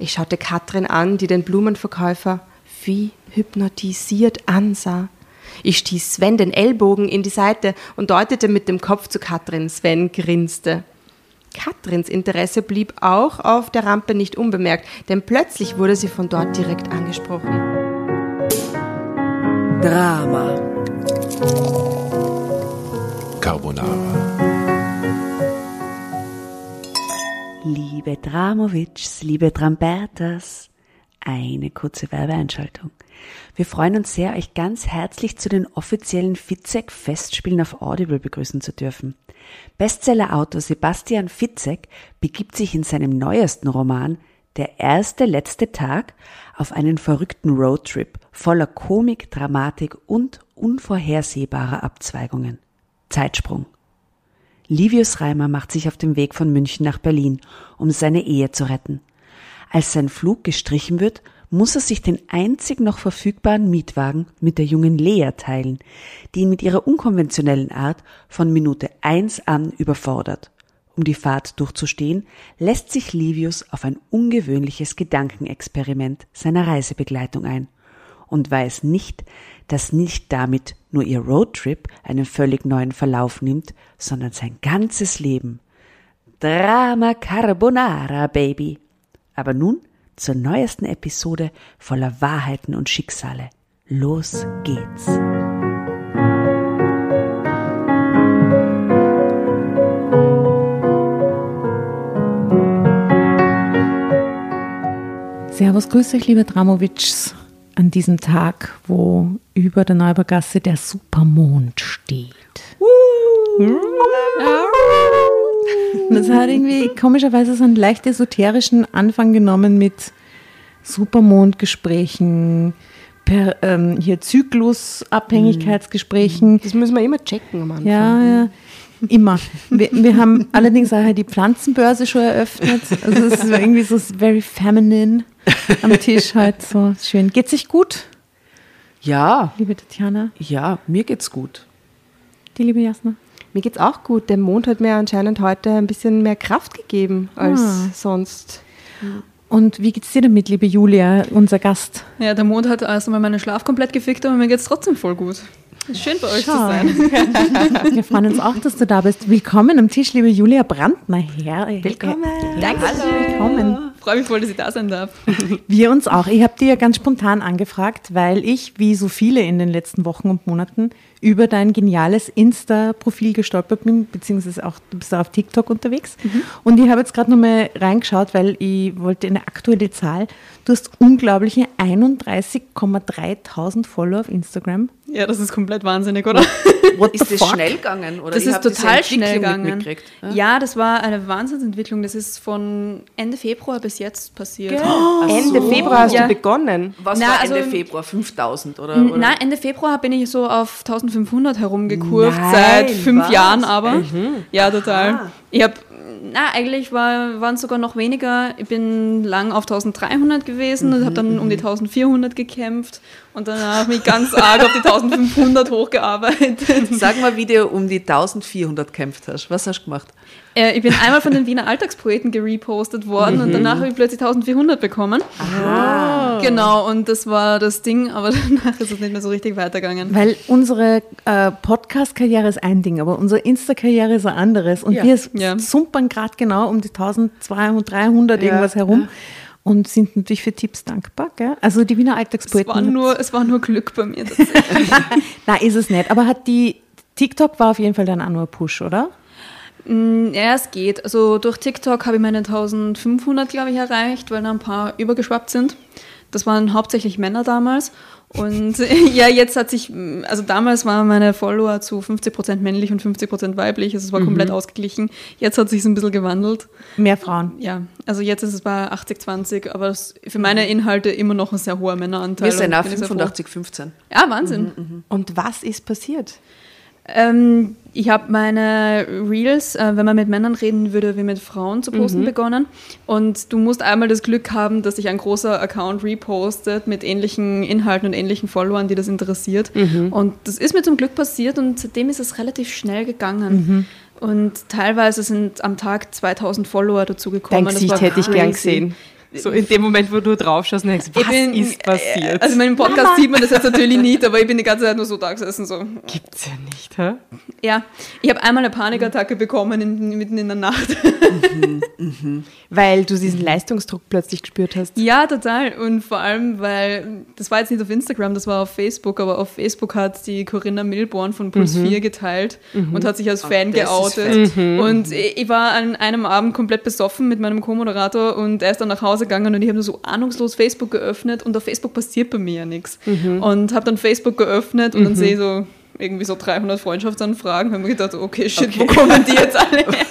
Ich schaute Katrin an, die den Blumenverkäufer wie hypnotisiert ansah. Ich stieß Sven den Ellbogen in die Seite und deutete mit dem Kopf zu Katrin. Sven grinste. Katrins Interesse blieb auch auf der Rampe nicht unbemerkt, denn plötzlich wurde sie von dort direkt angesprochen. Drama. Carbonara. Liebe Dramovics, liebe Trambertas, eine kurze Werbeeinschaltung. Wir freuen uns sehr, euch ganz herzlich zu den offiziellen Fitzek-Festspielen auf Audible begrüßen zu dürfen. Bestsellerautor Sebastian Fitzek begibt sich in seinem neuesten Roman Der erste letzte Tag auf einen verrückten Roadtrip voller Komik, Dramatik und unvorhersehbarer Abzweigungen. Zeitsprung. Livius Reimer macht sich auf den Weg von München nach Berlin, um seine Ehe zu retten. Als sein Flug gestrichen wird, muss er sich den einzig noch verfügbaren Mietwagen mit der jungen Lea teilen, die ihn mit ihrer unkonventionellen Art von Minute eins an überfordert. Um die Fahrt durchzustehen, lässt sich Livius auf ein ungewöhnliches Gedankenexperiment seiner Reisebegleitung ein und weiß nicht, dass nicht damit nur ihr Roadtrip einen völlig neuen Verlauf nimmt, sondern sein ganzes Leben. Drama Carbonara, Baby. Aber nun zur neuesten Episode voller Wahrheiten und Schicksale. Los geht's. Servus, grüß euch, liebe Dramovics an diesem Tag, wo über der Neubergasse der Supermond steht. Das hat irgendwie komischerweise so einen leicht esoterischen Anfang genommen mit Supermondgesprächen, per, ähm, hier Zyklusabhängigkeitsgesprächen. Das müssen wir immer checken am Anfang. Ja, ja. Immer. Wir, wir haben allerdings auch die Pflanzenbörse schon eröffnet. Also es ist irgendwie so very feminine am Tisch halt so schön. Geht's sich gut, Ja, liebe Tatjana? ja, mir geht's gut. Die liebe Jasna? Mir geht's auch gut. Der Mond hat mir anscheinend heute ein bisschen mehr Kraft gegeben als Ah. sonst. Und wie geht's dir damit, liebe Julia, unser Gast? Ja, der Mond hat erst einmal meinen Schlaf komplett gefickt, aber mir geht's trotzdem voll gut. Schön bei euch zu Schau. sein. Wir freuen uns auch, dass du da bist. Willkommen am Tisch, liebe Julia Brandner. Her Willkommen. Danke. Willkommen. Freue mich voll, dass ich da sein darf. Wir uns auch. Ich habe dir ja ganz spontan angefragt, weil ich, wie so viele in den letzten Wochen und Monaten, über dein geniales Insta-Profil gestolpert bin, beziehungsweise auch du bist auch auf TikTok unterwegs. Und ich habe jetzt gerade nochmal reingeschaut, weil ich wollte eine aktuelle Zahl. Du hast unglaubliche 31,3 Follower auf Instagram. Ja, das ist komplett wahnsinnig, oder? What Ist das fuck? schnell gegangen? Oder Das ist total schnell gegangen. Ja? Ja, das war eine Wahnsinnsentwicklung. Das ist von Ende Februar bis jetzt passiert. Ende Februar hast Ja. du begonnen. Was Na, war also- Ende Februar? 5000 oder? Oder? Nein, Ende Februar bin ich so auf 1500 herumgekurvt, Nein, seit fünf was? Jahren aber. Mhm. Ja, total. Ich habe, na, eigentlich war, waren es sogar noch weniger. Ich bin lang auf 1300 gewesen und habe dann um die 1400 gekämpft und danach mich ganz arg auf die 1500 hochgearbeitet. Sag mal, wie du um die 1400 kämpft hast. Was hast du gemacht? Äh, ich bin einmal von den Wiener Alltagspoeten gerepostet worden und danach habe ich plötzlich 1400 bekommen. Genau, und das war das Ding, aber danach ist es nicht mehr so richtig weitergegangen. Weil unsere äh, Podcast-Karriere ist ein Ding, aber unsere Insta-Karriere ist ein anderes. Und Ja. wir Ja. sumpern gerade genau um die 1200, 300 Ja, irgendwas herum und sind natürlich für Tipps dankbar. Gell? Also die Wiener Es Alltagspoeten. war, nur, es war nur Glück bei mir. Nein, ist es nicht. Aber hat die TikTok war auf jeden Fall dann auch nur ein Push, oder? Mm, Ja, es geht. Also durch TikTok habe ich meine 1500, glaube ich, erreicht, weil da ein paar übergeschwappt sind. Das waren hauptsächlich Männer damals. Und ja, jetzt hat sich, also damals waren meine Follower zu 50% männlich und 50% weiblich. Also es war komplett ausgeglichen. Jetzt hat sich ein bisschen gewandelt. Mehr Frauen. Ja, also jetzt ist es bei 80-20, aber für meine Inhalte immer noch ein sehr hoher Männeranteil. Wir sind und auch bin ich sehr froh. 85, 15. Ja, Wahnsinn. Und was ist passiert? Ähm, ich habe meine Reels, äh, wenn man mit Männern reden würde, wie mit Frauen zu posten begonnen. Und du musst einmal das Glück haben, dass sich ein großer Account repostet mit ähnlichen Inhalten und ähnlichen Followern, die das interessiert. Und das ist mir zum Glück passiert und seitdem ist es relativ schnell gegangen. Und teilweise sind am Tag 2000 Follower dazugekommen. Dein Das Gesicht hätte ich gern gesehen. So in dem Moment, wo du drauf schaust und denkst, was bin- ist passiert? Also in meinem Podcast sieht man das jetzt natürlich nicht, aber ich bin die ganze Zeit nur so da gesessen. So. Gibt's ja nicht, hä? Ja, ich habe einmal eine Panikattacke bekommen in, mitten in der Nacht. Weil du diesen Leistungsdruck plötzlich gespürt hast. Ja, total. Und vor allem, weil das war jetzt nicht auf Instagram, das war auf Facebook, aber auf Facebook hat die Corinna Milborn von Puls 4 geteilt und hat sich als Fan das ist geoutet. Und ich ich war an einem Abend komplett besoffen mit meinem Co-Moderator und er ist dann nach Hause gegangen und ich habe nur so ahnungslos Facebook geöffnet und auf Facebook passiert bei mir ja nichts. Und habe dann Facebook geöffnet und dann sehe ich so irgendwie so 300 Freundschaftsanfragen. Habe mir gedacht, okay, shit, wo kommen die jetzt alle her?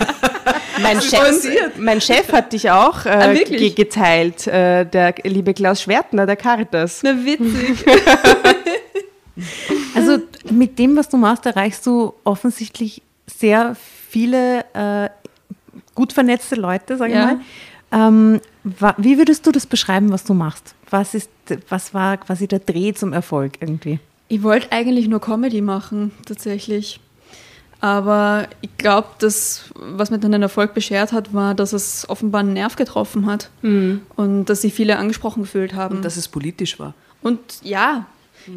Mein Chef, mein Chef hat dich auch äh, Ah, wirklich? ge geteilt, äh, der liebe Klaus Schwertner, der Caritas. Na, witzig. Also mit dem, was du machst, erreichst du offensichtlich sehr viele äh, gut vernetzte Leute, sag ich Ja. mal. Ähm, wie würdest du das beschreiben, was du machst? Was, ist, was war quasi der Dreh zum Erfolg irgendwie? Ich wollte eigentlich nur Comedy machen, tatsächlich. Aber ich glaube, das, was mir dann den Erfolg beschert hat, war, dass es offenbar einen Nerv getroffen hat. Und dass sich viele angesprochen gefühlt haben. Und dass es politisch war. Und ja,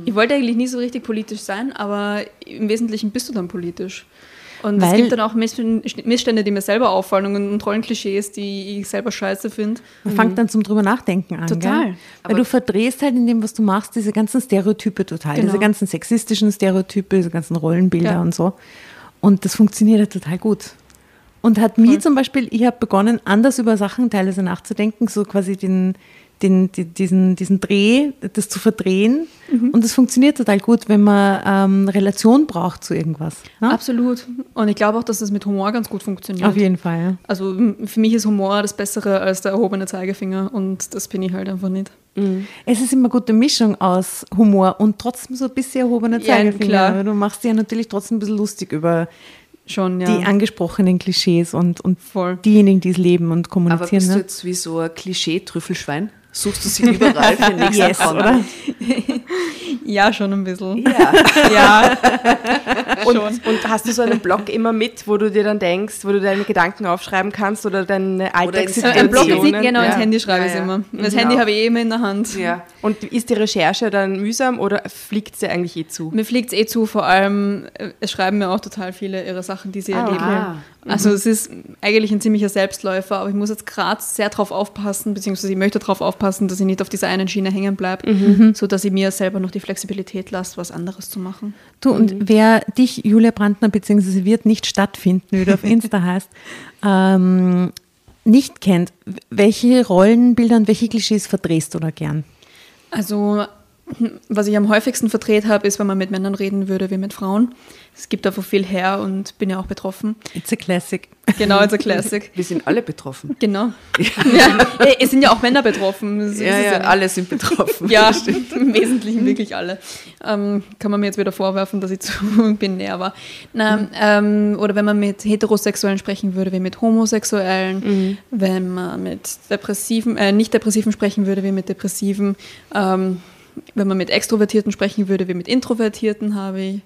ich wollte eigentlich nie so richtig politisch sein, aber im Wesentlichen bist du dann politisch. Und es Weil- gibt dann auch Miss- Missstände, die mir selber auffallen und, Rollenklischees, die ich selber scheiße finde. Man fängt dann zum drüber nachdenken an. Total. Gell? Weil du verdrehst halt in dem, was du machst, diese ganzen Stereotype total. Genau. Diese ganzen sexistischen Stereotype, diese ganzen Rollenbilder Ja. und so. Und das funktioniert ja total gut. Und hat mir zum Beispiel, ich habe begonnen, anders über Sachen teilweise nachzudenken, so quasi den, den, die- diesen, diesen Dreh, das zu verdrehen. Mhm. Und das funktioniert total gut, wenn man ähm, Relation braucht zu irgendwas. Ne? Absolut. Und ich glaube auch, dass das mit Humor ganz gut funktioniert. Auf jeden Fall. Ja. Also für mich ist Humor das Bessere als der erhobene Zeigefinger und das bin ich halt einfach nicht. Es ist immer eine gute Mischung aus Humor und trotzdem so ein bisschen erhobener Ja, Zeigefinger. klar. Aber du machst dir ja natürlich trotzdem ein bisschen lustig über Schon, ja. die angesprochenen Klischees und, und Voll. diejenigen, die es leben und Aber kommunizieren. bist du ne? jetzt wie so ein Klischee-Trüffelschwein? Suchst du sie überall für den nächsten Yes, Account? oder? Ja, schon ein bisschen. Ja. Ja, Und, schon. und hast du so einen Blog immer mit, wo du dir dann denkst, wo du deine Gedanken aufschreiben kannst oder deine Alltagssituationen? Ein Blog Situationen, genau, ja. ins Handy schreibe ich Ja, immer. Das Mhm. Handy habe ich eh immer in der Hand. ja. Und ist die Recherche dann mühsam oder fliegt sie eigentlich eh zu? Mir fliegt es eh zu, vor allem, äh, es schreiben mir auch total viele ihre Sachen, die sie Ah, erleben. Ah. Also es ist eigentlich ein ziemlicher Selbstläufer, aber ich muss jetzt gerade sehr drauf aufpassen, beziehungsweise ich möchte darauf aufpassen, dass ich nicht auf dieser einen Schiene hängen bleibe, Mhm. sodass ich mir selber noch die Flexibilität lasse, was anderes zu machen. Du, und wer dich, Julia Brandner, beziehungsweise wird nicht stattfinden, wie du auf Insta heißt, ähm, nicht kennt, welche Rollenbilder und welche Klischees verdrehst du da gern? Also, was ich am häufigsten verdreht habe, ist, wenn man mit Männern reden würde wie mit Frauen. Es gibt einfach viel her und bin ja auch betroffen. It's a classic. Genau, it's a classic. Wir sind alle betroffen. Genau. Ja, äh, es sind ja auch Männer betroffen. So Ja, ja, nicht. alle sind betroffen. Ja, im Wesentlichen wirklich alle. Ähm, kann man mir jetzt wieder vorwerfen, dass ich zu binär war. Na, ähm, oder wenn man mit Heterosexuellen sprechen würde, wie mit Homosexuellen. Wenn man mit Depressiven, äh, nicht Depressiven sprechen würde, wie mit Depressiven. Ähm, wenn man mit Extrovertierten sprechen würde, wie mit Introvertierten, habe ich.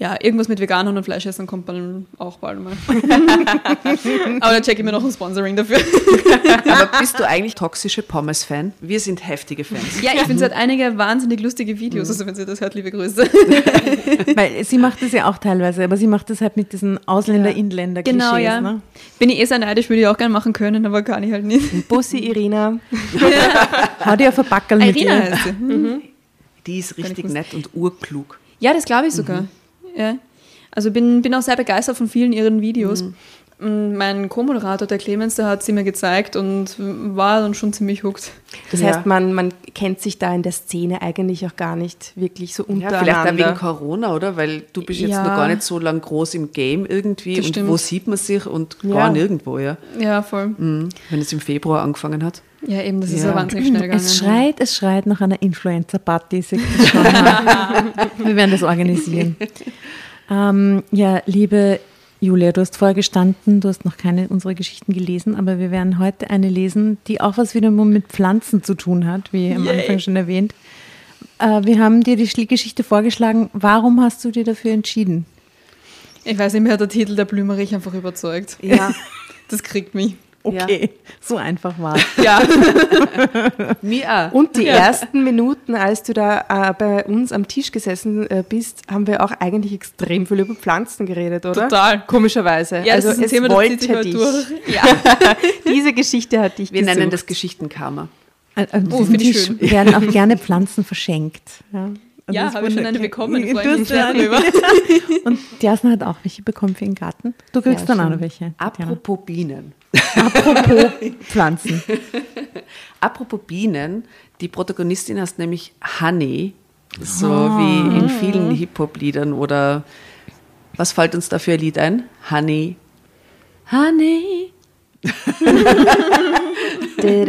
Ja, irgendwas mit Veganern und Fleischessern kommt dann auch bald mal. Aber da checke ich mir noch ein Sponsoring dafür. Aber bist du eigentlich toxische Pommes-Fan? Wir sind heftige Fans. Ja, ich finde, sie hat einige wahnsinnig lustige Videos. Also, wenn sie das hört, liebe Grüße. Weil sie macht das ja auch teilweise, aber sie macht das halt mit diesen Ausländer-Inländer-Klischees. Genau, ja. Ne? Bin ich eh sehr neidisch, würde ich auch gerne machen können, aber kann ich halt nicht. Bussi, Irina. Hau dir auf ein Backerl mit Irina ihr. heißt sie. Die ist richtig ich nett und urklug. Ja, das glaube ich sogar. Ja. Also bin, bin auch sehr begeistert von vielen ihren Videos. Und Mein Co-Moderator, der Clemens, der hat sie mir gezeigt und war dann schon ziemlich hooked. Das Ja. heißt, man, man kennt sich da in der Szene eigentlich auch gar nicht wirklich so Ja, untereinander. vielleicht auch wegen Corona, oder? Weil du bist jetzt Ja. noch gar nicht so lang groß im Game irgendwie. Das und stimmt. wo sieht man sich? Und gar Ja. nirgendwo, ja. Ja, voll. Mhm. Wenn es im Februar angefangen hat. Ja, eben, das ist Ja. ja wahnsinnig schnell gegangen. Es schreit, es schreit nach einer Influencer-Party. Wir werden das organisieren. Ähm, ja, liebe Julia, du hast vorher gestanden, du hast noch keine unserer Geschichten gelesen, aber wir werden heute eine lesen, die auch was wieder mit Pflanzen zu tun hat, wie am Anfang schon erwähnt. Äh, wir haben dir die Geschichte vorgeschlagen. Warum hast du dir dafür entschieden? Ich weiß nicht, mir hat der Titel der Blümerich einfach überzeugt. Ja. Das kriegt mich. Okay, so einfach war es. Ja. Mir auch. Und die ersten Minuten, als du da äh, bei uns am Tisch gesessen äh, bist, haben wir auch eigentlich extrem viel über Pflanzen geredet, oder? Total. Komischerweise. Ja, das also ist ein es Thema, wollte dich. durch. Ja. Diese Geschichte hat dich Wir nennen gesucht. das Geschichtenkarma. An, an Oh, diesem finde ich schön. werden auch gerne Pflanzen verschenkt. Ja, Und Ja, das habe ich schon eine bekommen. Drüber. Und die Jasna hat auch welche bekommen für den Garten. Du kriegst Ja, dann auch noch welche. Apropos Bienen. Apropos Pflanzen. Apropos Bienen, die Protagonistin heißt nämlich Honey, so wie in vielen Hip-Hop-Liedern oder was fällt uns da für ein Lied ein? Honey. Honey. Da,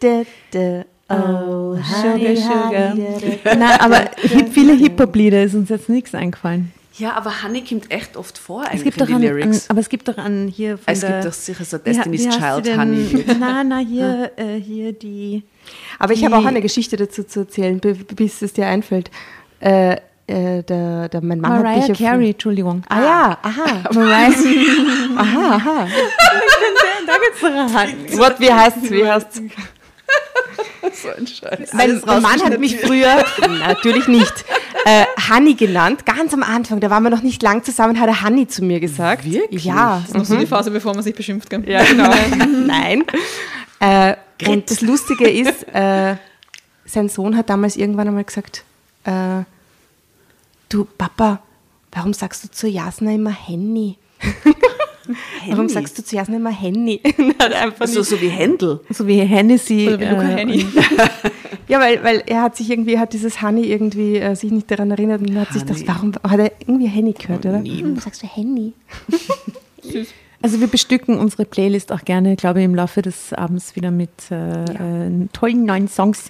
da, da. Oh, honey, Sugar, da. Nein, aber hip, viele Hip-Hop-Lieder ist uns jetzt nichts eingefallen. Ja, aber Honey kommt echt oft vor Es eigentlich gibt in doch die an, an, Lyrics. aber es gibt doch an hier von es der, gibt doch sicher so Destiny's sie Child denn? Honey. Nein, nein, hier, äh, hier die. Aber ich habe auch eine Geschichte dazu zu erzählen, bis es dir einfällt. Äh, äh, der, der, mein Mann hat Mariah mich auf- Carey, Entschuldigung. Ah ja, aha. Mariah. aha, aha. da geht's ran. What, wie heißt's? Wie heißt's? so ein Scheiß. Mein, mein Mann hat mich früher, natürlich nicht, äh, Honey genannt. Ganz am Anfang, da waren wir noch nicht lang zusammen, hat er Honey zu mir gesagt. Wirklich? Ja. Das ist noch so die Phase, bevor man sich beschimpft. Gell? Ja, genau. Nein. Äh, und das Lustige ist, äh, sein Sohn hat damals irgendwann einmal gesagt, äh, du Papa, warum sagst du zu Jasna immer Henny? Warum sagst du zu Jasna immer Henny? Also nicht- so wie Händel. So wie Hennessy. Oder wie Luca äh, Henny. ja, weil, weil er hat sich irgendwie, hat dieses Honey irgendwie äh, sich nicht daran erinnert und hat sich das, Honey. warum hat er irgendwie Henny gehört, oder? Warum sagst du Henny? Also wir bestücken unsere Playlist auch gerne, glaube ich, im Laufe des Abends wieder mit äh, äh, tollen neuen Songs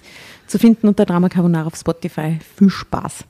zu finden unter Drama Carbonara auf Spotify. Viel Spaß.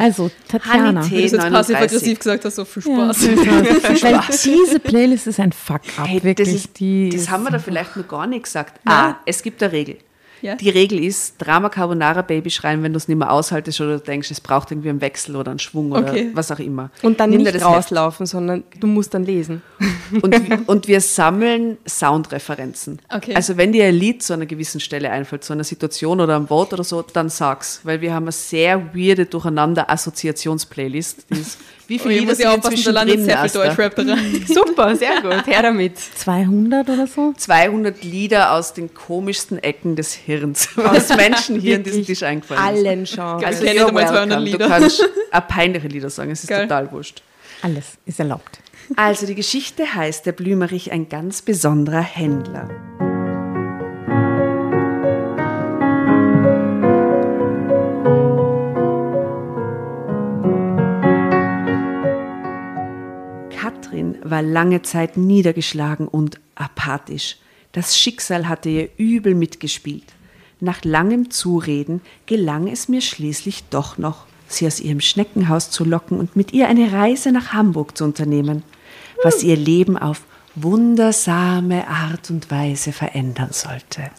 Also, Tatjana. Wie du jetzt 39. passiv-aggressiv gesagt hast, so viel Ja, Spaß. Weil diese Playlist ist ein Fuck-up, Hey, wirklich. das ist, die das ist haben wir da vielleicht noch gar nicht gesagt. Nein. Ah, es gibt eine Regel. Ja. Die Regel ist, Drama Carbonara Baby schreien, wenn du es nicht mehr aushaltest oder du denkst, es braucht irgendwie einen Wechsel oder einen Schwung oder Okay. was auch immer. Und dann Nimm dir nicht das Heft. rauslaufen, sondern du musst dann lesen. Und, und wir sammeln Soundreferenzen. Okay. Also wenn dir ein Lied zu einer gewissen Stelle einfällt, zu einer Situation oder einem Wort oder so, dann sag's. Weil wir haben eine sehr weirde Durcheinander-Assoziations-Playlist. Die ist- Wie Oh, viele ich Lieder sind inzwischen landet drin, sehr viel Asta? Deutschrap da rein. Super, sehr gut. Her damit. 200 oder so. 200 Lieder aus den komischsten Ecken des Hirns, was Menschen hier an diesem Tisch eingefallen ist. Allen Genres. Also Ich kenne einmal 200 welcome. Lieder. Du kannst auch peinliche Lieder sagen, es ist Geil. total wurscht. Alles ist erlaubt. Also die Geschichte heißt, der Blümerich ein ganz besonderer Händler. Katrin war lange Zeit niedergeschlagen und apathisch. Das Schicksal hatte ihr übel mitgespielt. Nach langem Zureden gelang es mir schließlich doch noch, sie aus ihrem Schneckenhaus zu locken und mit ihr eine Reise nach Hamburg zu unternehmen, was ihr Leben auf wundersame Art und Weise verändern sollte.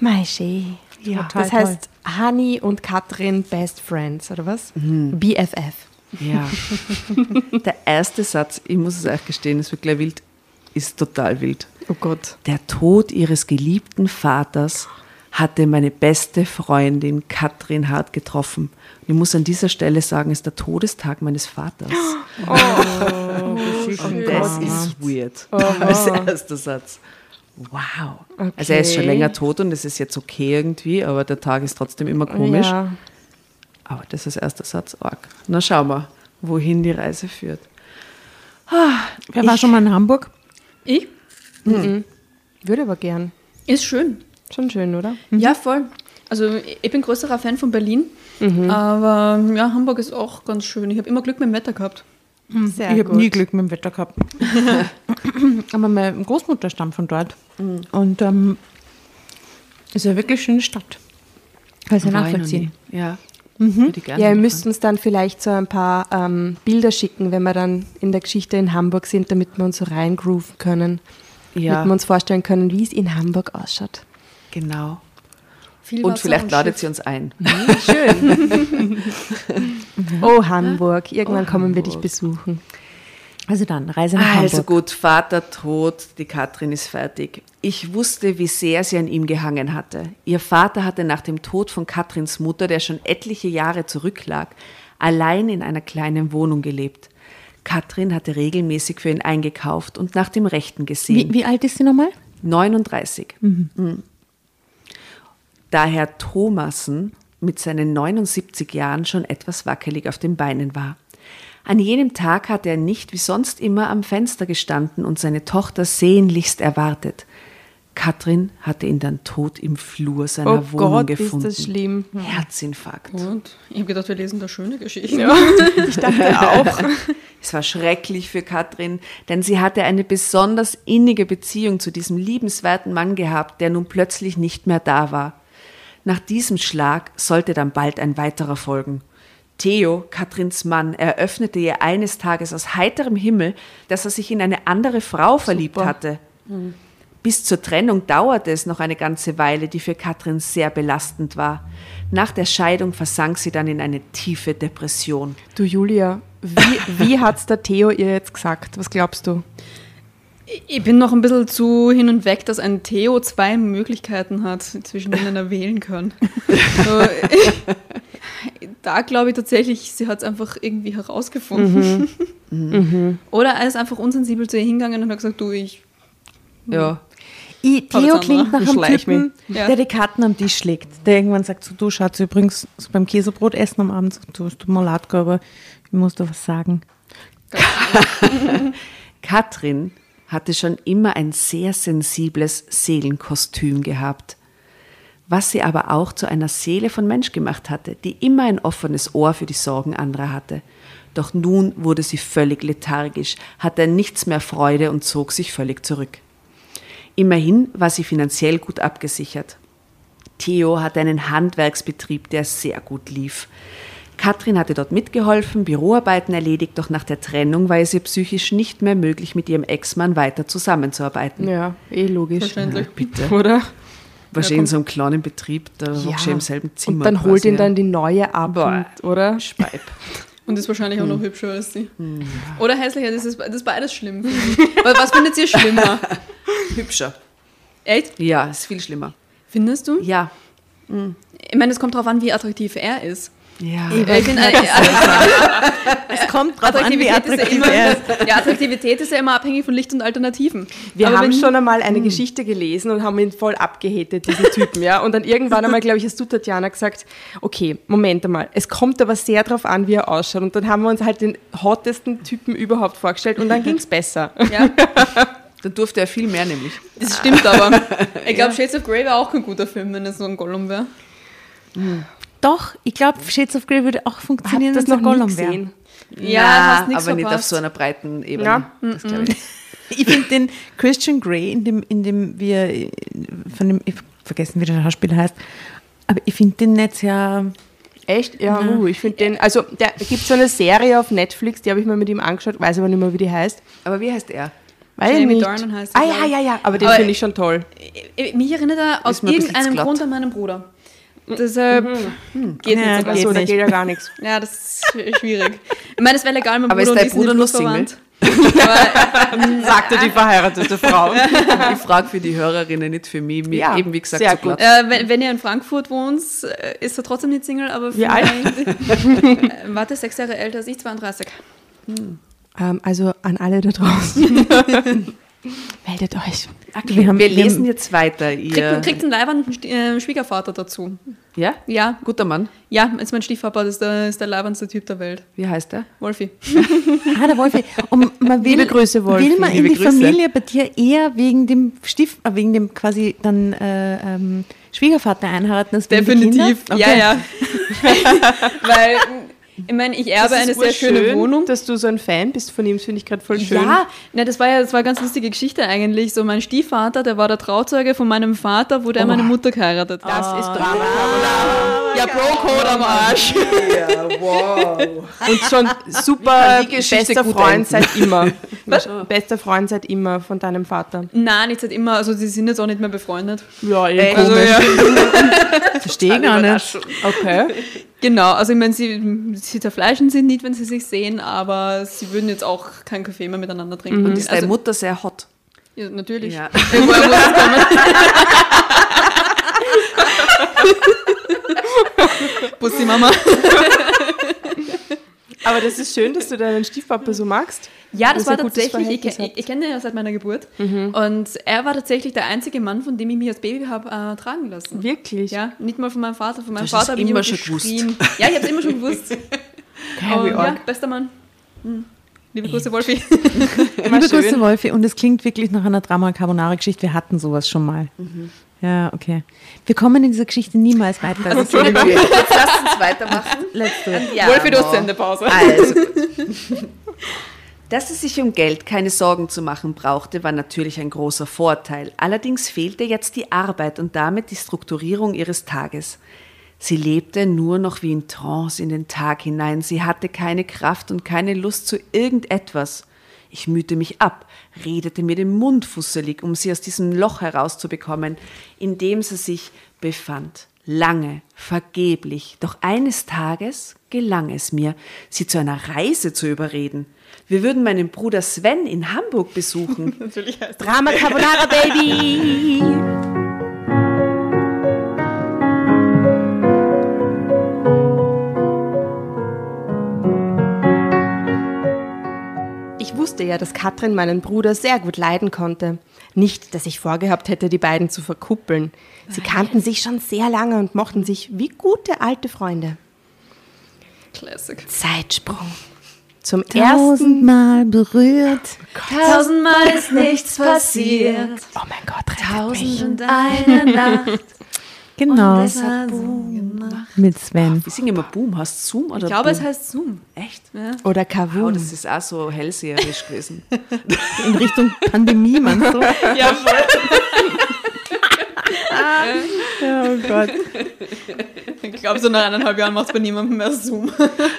Maische. Ja, Total das heißt Hani und Katrin Best Friends, oder was? BFF. Ja. Der erste Satz, ich muss es euch gestehen, es wird gleich wild, ist total wild. Oh Gott. Der Tod ihres geliebten Vaters hatte meine beste Freundin Katrin Hart getroffen. Und ich muss an dieser Stelle sagen, es ist der Todestag meines Vaters. Und das ist weird. Als erster Satz. Wow. Also er ist schon Okay. länger tot und es ist jetzt okay irgendwie, aber der Tag ist trotzdem immer komisch. Ja. Aber das ist erster Satz arg. Na schauen wir, wohin die Reise führt. Wer war schon mal in Hamburg? Ich? Würde aber gern. Ist schön. Schon schön, oder? Ja, voll. Also ich bin größerer Fan von Berlin, aber ja, Hamburg ist auch ganz schön. Ich habe immer Glück mit dem Wetter gehabt. Sehr ich habe nie Glück mit dem Wetter gehabt. Aber meine Großmutter stammt von dort. Und ähm, ist ja wirklich eine schöne Stadt. Kann ich ja War ich noch nachvollziehen. Ja. Gerne Ja, ihr müsst uns dann vielleicht so ein paar ähm, Bilder schicken, wenn wir dann in der Geschichte in Hamburg sind, damit wir uns so reingrooven können. Ja. Damit wir uns vorstellen können, wie es in Hamburg ausschaut. Genau. Viel Und vielleicht ladet Schiff. sie uns ein. Oh, Hamburg. Irgendwann kommen wir dich besuchen. Also dann, Reise nach Also Hamburg. gut, Vater tot, die Katrin ist fertig. Ich wusste, wie sehr sie an ihm gehangen hatte. Ihr Vater hatte nach dem Tod von Katrins Mutter, der schon etliche Jahre zurücklag, allein in einer kleinen Wohnung gelebt. Katrin hatte regelmäßig für ihn eingekauft und nach dem Rechten gesehen. Wie, wie alt ist sie nochmal? 39. Mhm. Da Herr Thomassen mit seinen 79 Jahren schon etwas wackelig auf den Beinen war. An jenem Tag hatte er nicht wie sonst immer am Fenster gestanden und seine Tochter sehnlichst erwartet. Katrin hatte ihn dann tot im Flur seiner Oh Wohnung Gott, gefunden. ist das schlimm. Herzinfarkt. Und ich habe gedacht, wir lesen da schöne Geschichten. Ich dachte auch. Es war schrecklich für Katrin, denn sie hatte eine besonders innige Beziehung zu diesem liebenswerten Mann gehabt, der nun plötzlich nicht mehr da war. Nach diesem Schlag sollte dann bald ein weiterer folgen. Theo, Katrins Mann, eröffnete ihr eines Tages aus heiterem Himmel, dass er sich in eine andere Frau verliebt hatte. Bis zur Trennung dauerte es noch eine ganze Weile, die für Katrin sehr belastend war. Nach der Scheidung versank sie dann in eine tiefe Depression. Du Julia, wie, wie hat's der Theo ihr jetzt gesagt? Was glaubst du? Ich bin noch ein bisschen zu hin und weg, dass ein Theo zwei Möglichkeiten hat, zwischen denen er wählen kann. So, da glaube ich tatsächlich, sie hat es einfach irgendwie herausgefunden. Oder er ist einfach unsensibel zu ihr hingegangen und hat gesagt, du, ich Ja. I, Hab Theo klingt nach Ich einem Typen, Ja. der die Karten am Tisch legt. Der irgendwann sagt, so, du Schatz, übrigens so beim Käsebrot essen am Abend, du, tut mir leid, aber ich muss da was sagen. Katrin hatte schon immer ein sehr sensibles Seelenkostüm gehabt, was sie aber auch zu einer Seele von Mensch gemacht hatte, die immer ein offenes Ohr für die Sorgen anderer hatte. Doch nun wurde sie völlig lethargisch, hatte nichts mehr Freude und zog sich völlig zurück. Immerhin war sie finanziell gut abgesichert. Theo hatte einen Handwerksbetrieb, der sehr gut lief. Katrin hatte dort mitgeholfen, Büroarbeiten erledigt, doch nach der Trennung war es ihr psychisch nicht mehr möglich, mit ihrem Ex-Mann weiter zusammenzuarbeiten. Ja, eh logisch. Verständlich. Bitte. Oder? Wahrscheinlich in so einem kleinen Betrieb, da du im selben Zimmer. Und dann holt quasi, ihn ja. dann die neue ab, Boah. und, oder? Speib. Und ist wahrscheinlich Hm. auch noch hübscher als sie. Oder hässlicher, das ist, das ist beides schlimm. finde ich. Weil Was findet ihr schlimmer? Hübscher. Echt? Ja, ist viel schlimmer. Findest du? Ja. Ich meine, es kommt darauf an, wie attraktiv er ist. Ja. Ich bin, äh, Es kommt drauf an, wie Attraktivität, ist ja attraktiv immer, er ist. ja, Attraktivität ist ja immer abhängig von Licht und Alternativen. Wir Aber haben wenn- schon einmal eine Geschichte gelesen und haben ihn voll abgehatet, diesen Typen, ja. Und dann irgendwann einmal, glaube ich, hast du, Tatjana, gesagt, okay, Moment einmal, es kommt aber sehr darauf an, wie er ausschaut. Und dann haben wir uns halt den hottesten Typen überhaupt vorgestellt und dann ging es besser. Ja, Dann durfte er viel mehr nämlich. das stimmt aber. Ich glaube, Shades of Grey wäre auch kein guter Film, wenn es so ein Gollum wäre. Doch, ich glaube, Shades of Grey würde auch funktionieren, das wenn es noch Gollum wäre. gesehen? Ja, Na, hast nichts aber nicht auf verpasst. so einer breiten Ebene. Ja. Das glaube ich. Ich finde den Christian Grey, in dem, in dem wir äh, von dem, ich vergessen, wie der Schauspieler heißt, aber ich finde den nicht sehr. Echt? Ja, uh, ich finde den, also da gibt so eine Serie auf Netflix, die habe ich mir mit ihm angeschaut, weiß aber nicht mehr, wie die heißt. Aber wie heißt er? Ich Jamie nicht. Dornan heißt er, Ah ja, ja, ja, aber den finde ich schon toll. Ich- Mich erinnert er aus irgendeinem. Grund an meinen Bruder. Deshalb geht Ja, nicht so ganz. Achso, da nicht. geht ja gar nichts. Ja, das ist sch- schwierig. Ich meine, es wäre legal, mein Aber Bruder ist dein Bruder nicht noch Single? Aber Sagte die verheiratete Frau. Ich frage für die Hörerinnen, nicht für mich. Mir Ja, eben wie gesagt, sehr so gut. äh, wenn, wenn ihr in Frankfurt wohnt, äh, ist er trotzdem nicht Single, aber Wie alt? Äh, Warte, sechs Jahre älter als ich, 32. Ähm, also an alle da draußen. Meldet euch. Okay, Wir haben- wir wir lesen haben- jetzt weiter. Kriegt, Ihr, kriegt einen leibenden äh, Schwiegervater dazu. ja? Ja, Guter Mann. ja, ist mein Stiefpapa, das ist der, ist der leibendste Typ der Welt. Wie heißt er? Wolfi. Ah, der Wolfi. Und man will, Liebe Grüße, Wolfi. Will man in die Grüße. Familie bei dir eher wegen dem Stief, äh, wegen dem quasi dann äh, ähm, Schwiegervater einheiraten als Definitiv. Kinder? Ja, ja. Weil, ich meine, ich erbe eine sehr schöne Wohnung. Dass du so ein Fan bist von ihm, finde ich gerade voll schön. Ja, na, das war ja das war eine ganz lustige Geschichte eigentlich. So mein Stiefvater, der war der Trauzeuge von meinem Vater, wo der meine Mutter geheiratet hat. Das ist Drama. Ja, Bro-Code am Arsch. Und schon super bester Freund seit immer. Bester Freund seit immer von deinem Vater. Nein, nicht seit immer, also sie sind jetzt auch nicht mehr befreundet. Ja, eh Ey, komisch. also, Verstehe gar nicht. Okay. Genau, also ich meine, sie, sie zerfleischen sich nicht, wenn sie sich sehen, aber sie würden jetzt auch keinen Kaffee mehr miteinander trinken. Und ist deine also, Mutter sehr hot? ja, natürlich. Ja. Bussi Mama. Aber das ist schön, dass du deinen Stiefpapa so magst. Ja, das war tatsächlich, ich, ich, ich kenne ihn ja seit meiner Geburt. Und er war tatsächlich der einzige Mann, von dem ich mich als Baby habe äh, tragen lassen. Wirklich? Ja, nicht mal von meinem Vater. Von meinem Du hast Vater habe ich immer schon geschrien. Ja, ich habe es immer schon gewusst. Und, ja, bester Mann. Hm. Liebe Grüße, Wolfi. Liebe schön. Grüße, Wolfi. Und es klingt wirklich nach einer Drama-Carbonara-Geschichte. Wir hatten sowas schon mal. Mhm. Ja, okay. Wir kommen in dieser Geschichte niemals weiter. Also, Entschuldigung. Jetzt lass uns weitermachen. let's do it. Ja, Wolfi, du hast. Sendepause. Also gut. Dass es sich um Geld keine Sorgen zu machen brauchte, war natürlich ein großer Vorteil. Allerdings fehlte jetzt die Arbeit und damit die Strukturierung ihres Tages. Sie lebte nur noch wie in Trance in den Tag hinein. Sie hatte keine Kraft und keine Lust zu irgendetwas. Ich mühte mich ab, redete mir den Mund fusselig, um sie aus diesem Loch herauszubekommen, in dem sie sich befand. Lange, vergeblich, doch eines Tages gelang es mir, sie zu einer Reise zu überreden. Wir würden meinen Bruder Sven in Hamburg besuchen. Natürlich heißt Drama Carbonara Baby! Ich wusste ja, dass Katrin meinen Bruder sehr gut leiden konnte. Nicht, dass ich vorgehabt hätte, die beiden zu verkuppeln. Sie kannten sich schon sehr lange und mochten sich wie gute alte Freunde. Classic. Zeitsprung. Zum ersten. Tausendmal berührt. Tausendmal ist nichts passiert. Oh mein Gott, rettet mich. und eine Nacht. Genau. Es hat Boom gemacht. Mit Sven. Wir singen immer Boom. Hast Zoom oder Ich glaube, es Boom? heißt Zoom. Echt? Oder Oh, Kavun. das ist auch so hellseherisch gewesen. In Richtung Pandemie, meinst du? Ja, voll. Oh Gott. Ich glaube, so nach eineinhalb Jahren macht es bei niemandem mehr Zoom.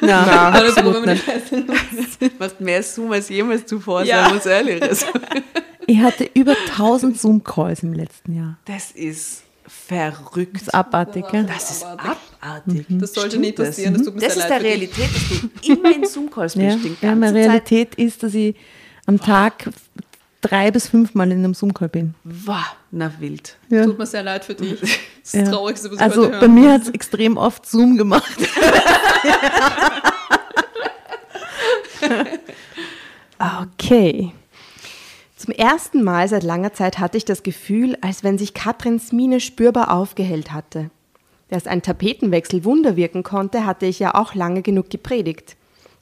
Na, Alles absolut nicht. nicht Macht mehr Zoom als jemals zuvor, Ja. sagen wir uns ehrlich. Ich hatte über 1000 Zoom-Calls im letzten Jahr. Das ist verrückt. Das ist abartig, gell? Das ist abartig. Das sollte Stimmt nie passieren, das tut mir Das sehr ist leid der für dich. Realität, dass du immer in Zoom-Calls Ja, bist. die ja meine ganze Zeit. Realität ist, dass ich am Tag drei bis fünfmal in einem Zoom-Call bin. Wow, na wild. Ja. Tut mir sehr leid für dich. Das ist Ja. das Traurigste, was ich Also heute bei hören mir hat es extrem oft Zoom gemacht. Okay. Zum ersten Mal seit langer Zeit hatte ich das Gefühl, als wenn sich Katrins Miene spürbar aufgehellt hatte. Dass ein Tapetenwechsel Wunder wirken konnte, hatte ich ja auch lange genug gepredigt.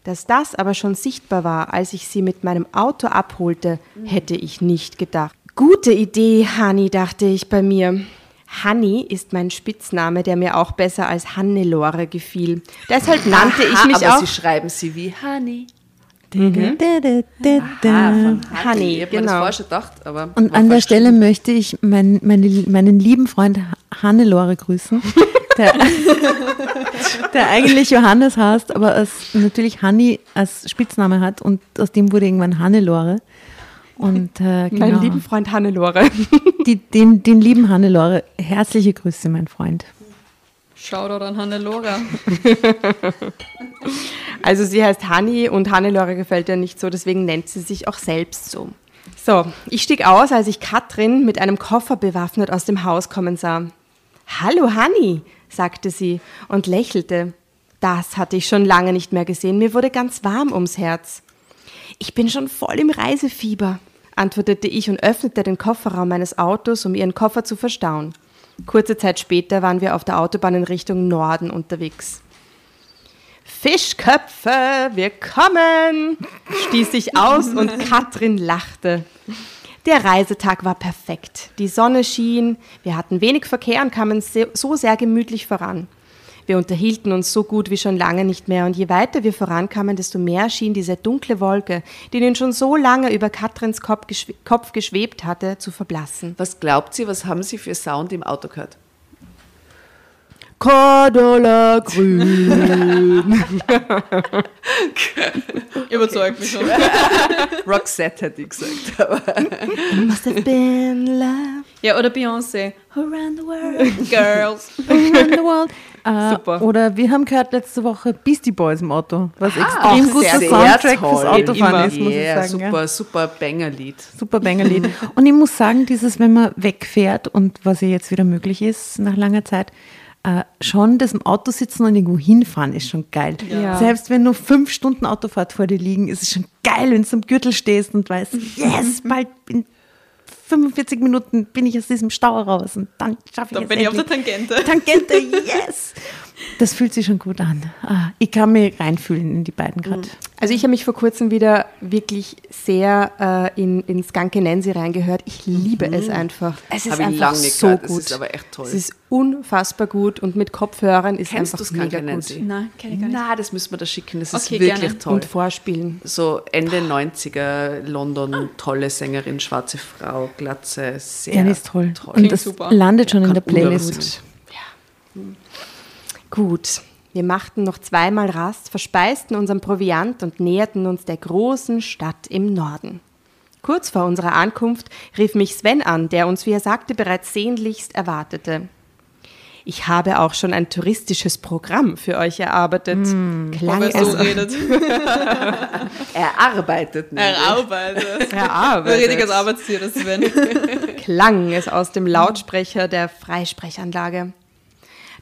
Dass das aber schon sichtbar war, als ich sie mit meinem Auto abholte, hätte ich nicht gedacht. Gute Idee, Hanni, dachte ich bei mir. Hanni ist mein Spitzname, der mir auch besser als Hannelore gefiel. Deshalb nannte ich mich aber auch sie schreiben sie wie Honey. Da, da, da, Ah, da. von Honey, Ich habe mir das genau. schon gedacht, aber... Und an der falsch. Stelle möchte ich mein, meine, meinen lieben Freund Hannelore grüßen, der, der eigentlich Johannes heißt, aber als, natürlich Hanni als Spitzname hat und aus dem wurde irgendwann Hannelore. Und äh, genau, meinen lieben Freund Hannelore. die, den, den lieben Hannelore, herzliche Grüße, mein Freund. Shoutout an Hannelore. Also sie heißt Hanni und Hannelore gefällt ihr nicht so, deswegen nennt sie sich auch selbst so. So, ich stieg aus, als ich Katrin mit einem Koffer bewaffnet aus dem Haus kommen sah. Hallo Hanni, sagte sie und lächelte. Das hatte ich schon lange nicht mehr gesehen, mir wurde ganz warm ums Herz. Ich bin schon voll im Reisefieber, antwortete ich und öffnete den Kofferraum meines Autos, um ihren Koffer zu verstauen. Kurze Zeit später waren wir auf der Autobahn in Richtung Norden unterwegs. Fischköpfe, wir kommen, stieß ich aus und Katrin lachte. Der Reisetag war perfekt. Die Sonne schien, wir hatten wenig Verkehr und kamen so sehr gemütlich voran. Wir unterhielten uns so gut wie schon lange nicht mehr und je weiter wir vorankamen, desto mehr schien diese dunkle Wolke, die nun schon so lange über Katrins Kopf, geschwe Kopf geschwebt hatte, zu verblassen. Was glaubt sie, was haben sie für Sound im Auto gehört? Cordula grün. Überzeugt mich schon. Roxette hätte ich gesagt. Aber Must have been love. Ja, oder Beyoncé. Around the world. Girls. Around the world. Äh, Super. Oder wir haben gehört letzte Woche Beastie Boys im Auto, was Ah, extrem guter sehr Soundtrack toll. fürs Autofahren ist, muss Yeah, ich sagen. ja. super, super Bangerlied. Super Bangerlied. Und ich muss sagen, dieses, wenn man wegfährt und was ja jetzt wieder möglich ist nach langer Zeit, äh, schon das im Auto sitzen und irgendwo hinfahren ist schon geil. Ja. Selbst wenn nur fünf Stunden Autofahrt vor dir liegen, ist es schon geil, wenn du am Gürtel stehst und weißt, yes, bald in 45 Minuten bin ich aus diesem Stau raus und dann schaffe ich Dann es bin ich auf der endlich. Tangente. Tangente, yes! Das fühlt sich schon gut an. Ah, ich kann mich reinfühlen in die beiden gerade. Also ich habe mich vor kurzem wieder wirklich sehr äh, in, in Skunky Nancy reingehört. Ich liebe es einfach. Es ist Hab einfach so gehört. gut. Das ist aber echt toll. Es ist unfassbar gut und mit Kopfhörern ist Kennst einfach mega Nancy? gut. Nein, kenne ich gar nicht. Na, das müssen wir da schicken. Das ist Okay, wirklich gerne. toll. Und vorspielen. so Ende 90er London, tolle Sängerin, schwarze Frau, Glatze, sehr Ja, ist toll. toll. Und Klingt das super. landet schon in der Kann Udo Playlist. Gut. Wir machten noch zweimal Rast, verspeisten unseren Proviant und näherten uns der großen Stadt im Norden. Kurz vor unserer Ankunft rief mich Sven an, der uns, wie er sagte, bereits sehnlichst erwartete. Ich habe auch schon ein touristisches Programm für euch erarbeitet. Klang, Wer so es, redet. Er arbeitet nicht. Er arbeitet. erarbeitet. Richtiges Arbeitstier, das Sven. klang es aus dem Lautsprecher der Freisprechanlage.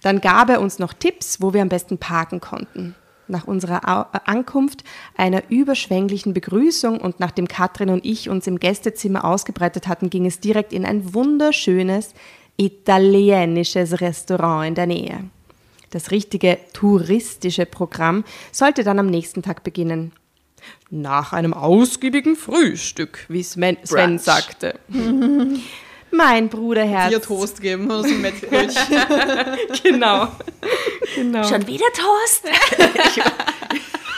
Dann gab er uns noch Tipps, wo wir am besten parken konnten. Nach unserer äh, Ankunft, einer überschwänglichen Begrüßung und nachdem Katrin und ich uns im Gästezimmer ausgebreitet hatten, ging es direkt in ein wunderschönes italienisches Restaurant in der Nähe. Das richtige touristische Programm sollte dann am nächsten Tag beginnen. Nach einem ausgiebigen Frühstück, wie Sven, Sven sagte. mein Bruderherz. Ihr Toast geben oder so ein Mettbrötchen. Genau. genau. Schon wieder Toast?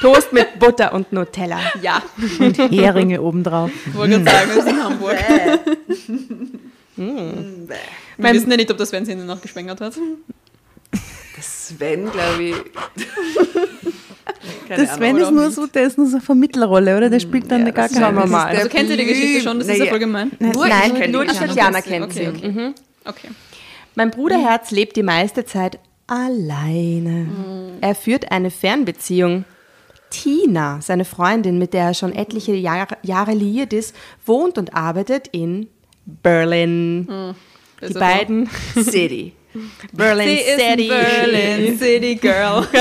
Toast mit Butter und Nutella. Ja, Und Heringe obendrauf. ich wollte gerade sagen, wir sind in Hamburg. Bäh. Wir wissen ja nicht, ob das sie noch geschwängert hat. Sven, glaube ich. Keine Der Sven oder ist nur so, der ist nur so eine Vermittlerrolle, oder? Der spielt dann Ja, gar das keine mal. der Also kennt ihr die Geschichte schon? Das ist Naja, ja voll gemein. Nur Nein, ich nur die die. Tatjana Okay, kennt okay, sie. Mhm. Okay. Mein Bruderherz lebt die meiste Zeit alleine. Er führt eine Fernbeziehung. Tina, seine Freundin, mit der er schon etliche Jahre, Jahre liiert ist, wohnt und arbeitet in Berlin. Die Besser beiden City. Berlin Sie City. Berlin City Girl.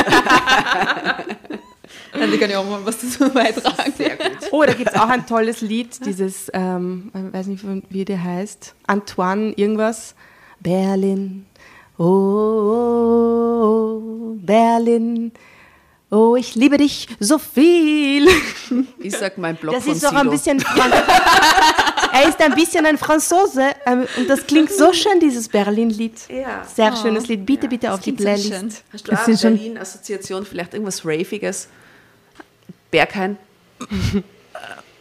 Also kann ich auch mal was dazu beitragen. Sehr gut. Oh, da gibt es auch ein tolles Lied, dieses, ähm, ich weiß nicht, wie der heißt, Antoine irgendwas, Berlin, oh, oh, oh, Berlin, oh, ich liebe dich so viel. Ich sag mein Blog Das von ist doch ein bisschen, er ist ein bisschen ein Franzose ähm, und das klingt so schön, dieses Berlin-Lied. Ja. Sehr schönes Lied, bitte, bitte auf die Playlist. schön. Hast du Das auch sind schon- Berlin-Assoziation, vielleicht irgendwas Raviges? Berghain?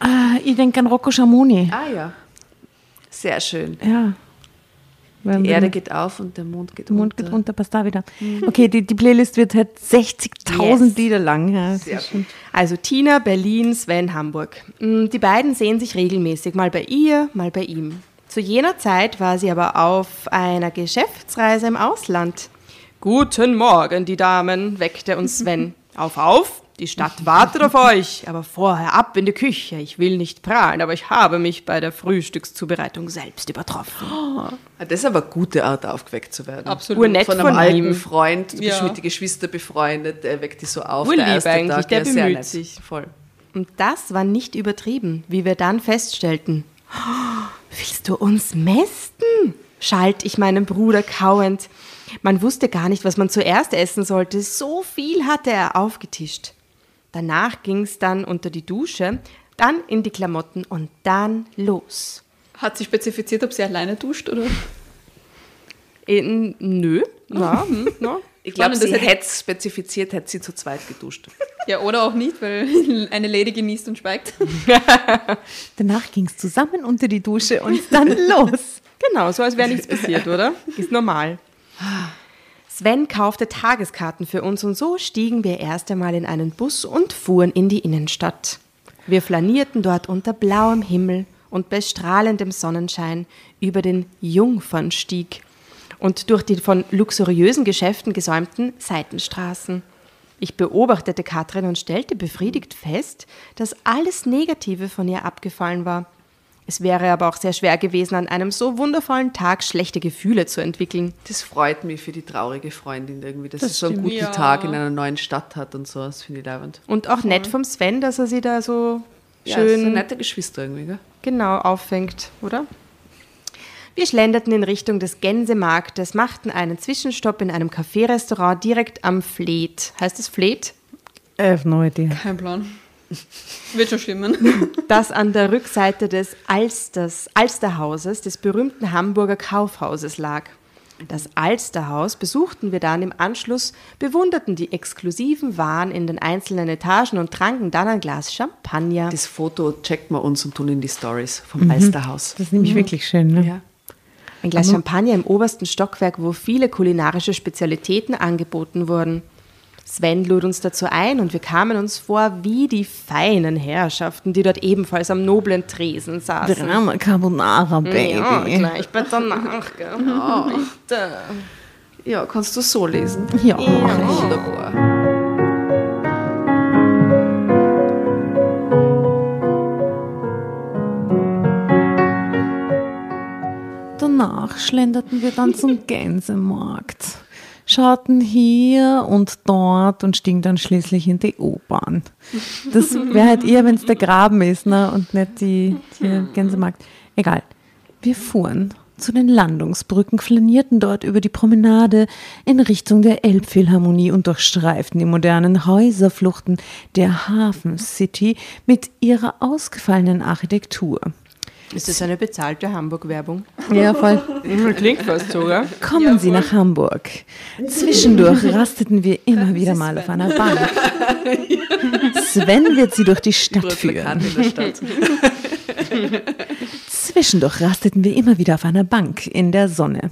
Ah, ich denke an Rocco Schamoni. Ah ja. Sehr schön. Ja. Die Erde geht auf und der Mond geht Mond unter. geht runter, passt da wieder. Okay, die, die Playlist wird halt 60.000 Yes. Lieder lang. Ja, Sehr schon- Also Tina, Berlin, Sven, Hamburg. Mm, Die beiden sehen sich regelmäßig, mal bei ihr, mal bei ihm. Zu jener Zeit war sie aber auf einer Geschäftsreise im Ausland. Guten Morgen, die Damen, weckte uns Sven. auf, auf, die Stadt wartet auf euch, aber vorher ab in die Küche. Ich will nicht prahlen, aber ich habe mich bei der Frühstückszubereitung selbst übertroffen. Ah, Das ist aber eine gute Art, aufgeweckt zu werden. Absolut. Urnett Von einem von alten ihm. Freund, du bist Ja. mit den Geschwistern befreundet, der weckt dich so auf. Urlieb der erste eigentlich, Tag, der ja, sehr bemüht nett. sich. Voll. Und das war nicht übertrieben, wie wir dann feststellten. "Oh, Willst du uns mästen? schalt ich meinem Bruder kauend. Man wusste gar nicht, was man zuerst essen sollte. So viel hatte er aufgetischt. Danach ging's dann unter die Dusche, dann in die Klamotten und dann los. Hat sie spezifiziert, ob sie alleine duscht oder? Äh, n- nö, na, hm, na. Ich glaube, sie hätte es spezifiziert, hätte sie zu zweit geduscht. Ja, oder auch nicht, weil eine Lady genießt und schweigt. Danach ging es zusammen unter die Dusche und dann los. Genau, so als wäre nichts passiert, oder? Ist normal. Sven kaufte Tageskarten für uns und so stiegen wir erst einmal in einen Bus und fuhren in die Innenstadt. Wir flanierten dort unter blauem Himmel und bei strahlendem Sonnenschein über den Jungfernstieg. und durch die von luxuriösen Geschäften gesäumten Seitenstraßen. Ich beobachtete Katrin und stellte befriedigt fest, dass alles Negative von ihr abgefallen war. Es wäre aber auch sehr schwer gewesen, an einem so wundervollen Tag schlechte Gefühle zu entwickeln. Das freut mich für die traurige Freundin irgendwie, dass Das sie so einen guten Ja. Tag in einer neuen Stadt hat und so. Das finde ich leibend. Und auch nett vom Sven, dass er sie da so Ja, das sind schön nette Geschwister irgendwie, gell? genau auffängt, oder? Wir schlenderten in Richtung des Gänsemarktes, machten einen Zwischenstopp in einem Café-Restaurant direkt am Fleet. Heißt es Fleet? Äh, no idea. Kein Plan. Wird schon stimmen. Das an der Rückseite des Alsters, Alsterhauses, des berühmten Hamburger Kaufhauses lag. Das Alsterhaus besuchten wir dann im Anschluss, bewunderten die exklusiven Waren in den einzelnen Etagen und tranken dann ein Glas Champagner. Das Foto checkt man uns und tun in die Stories vom Alsterhaus. Das ist nämlich wirklich schön. Ne? Ja. Ein Glas Champagner im obersten Stockwerk, wo viele kulinarische Spezialitäten angeboten wurden. Sven lud uns dazu ein und wir kamen uns vor wie die feinen Herrschaften, die dort ebenfalls am noblen Tresen saßen. Drama Carbonara, Baby. Ja, gleich bei der Nacht, gell? Ja, kannst du so lesen? Ja. Wunderbar. Danach schlenderten wir dann zum Gänsemarkt, schauten hier und dort und stiegen dann schließlich in die U-Bahn. Das wäre halt eher, wenn es der Graben ist ne? und nicht die, die Gänsemarkt. Egal. Wir fuhren zu den Landungsbrücken, flanierten dort über die Promenade in Richtung der Elbphilharmonie und durchstreiften die modernen Häuserfluchten der Hafen City mit ihrer ausgefallenen Architektur. Ist das eine bezahlte Hamburg-Werbung? Ja, voll. Klingt fast so, gell? Kommen Sie nach Hamburg. Zwischendurch rasteten wir immer wieder mal auf einer Bank. Sven wird sie durch die Stadt führen. In der Stadt. Zwischendurch rasteten wir immer wieder auf einer Bank in der Sonne.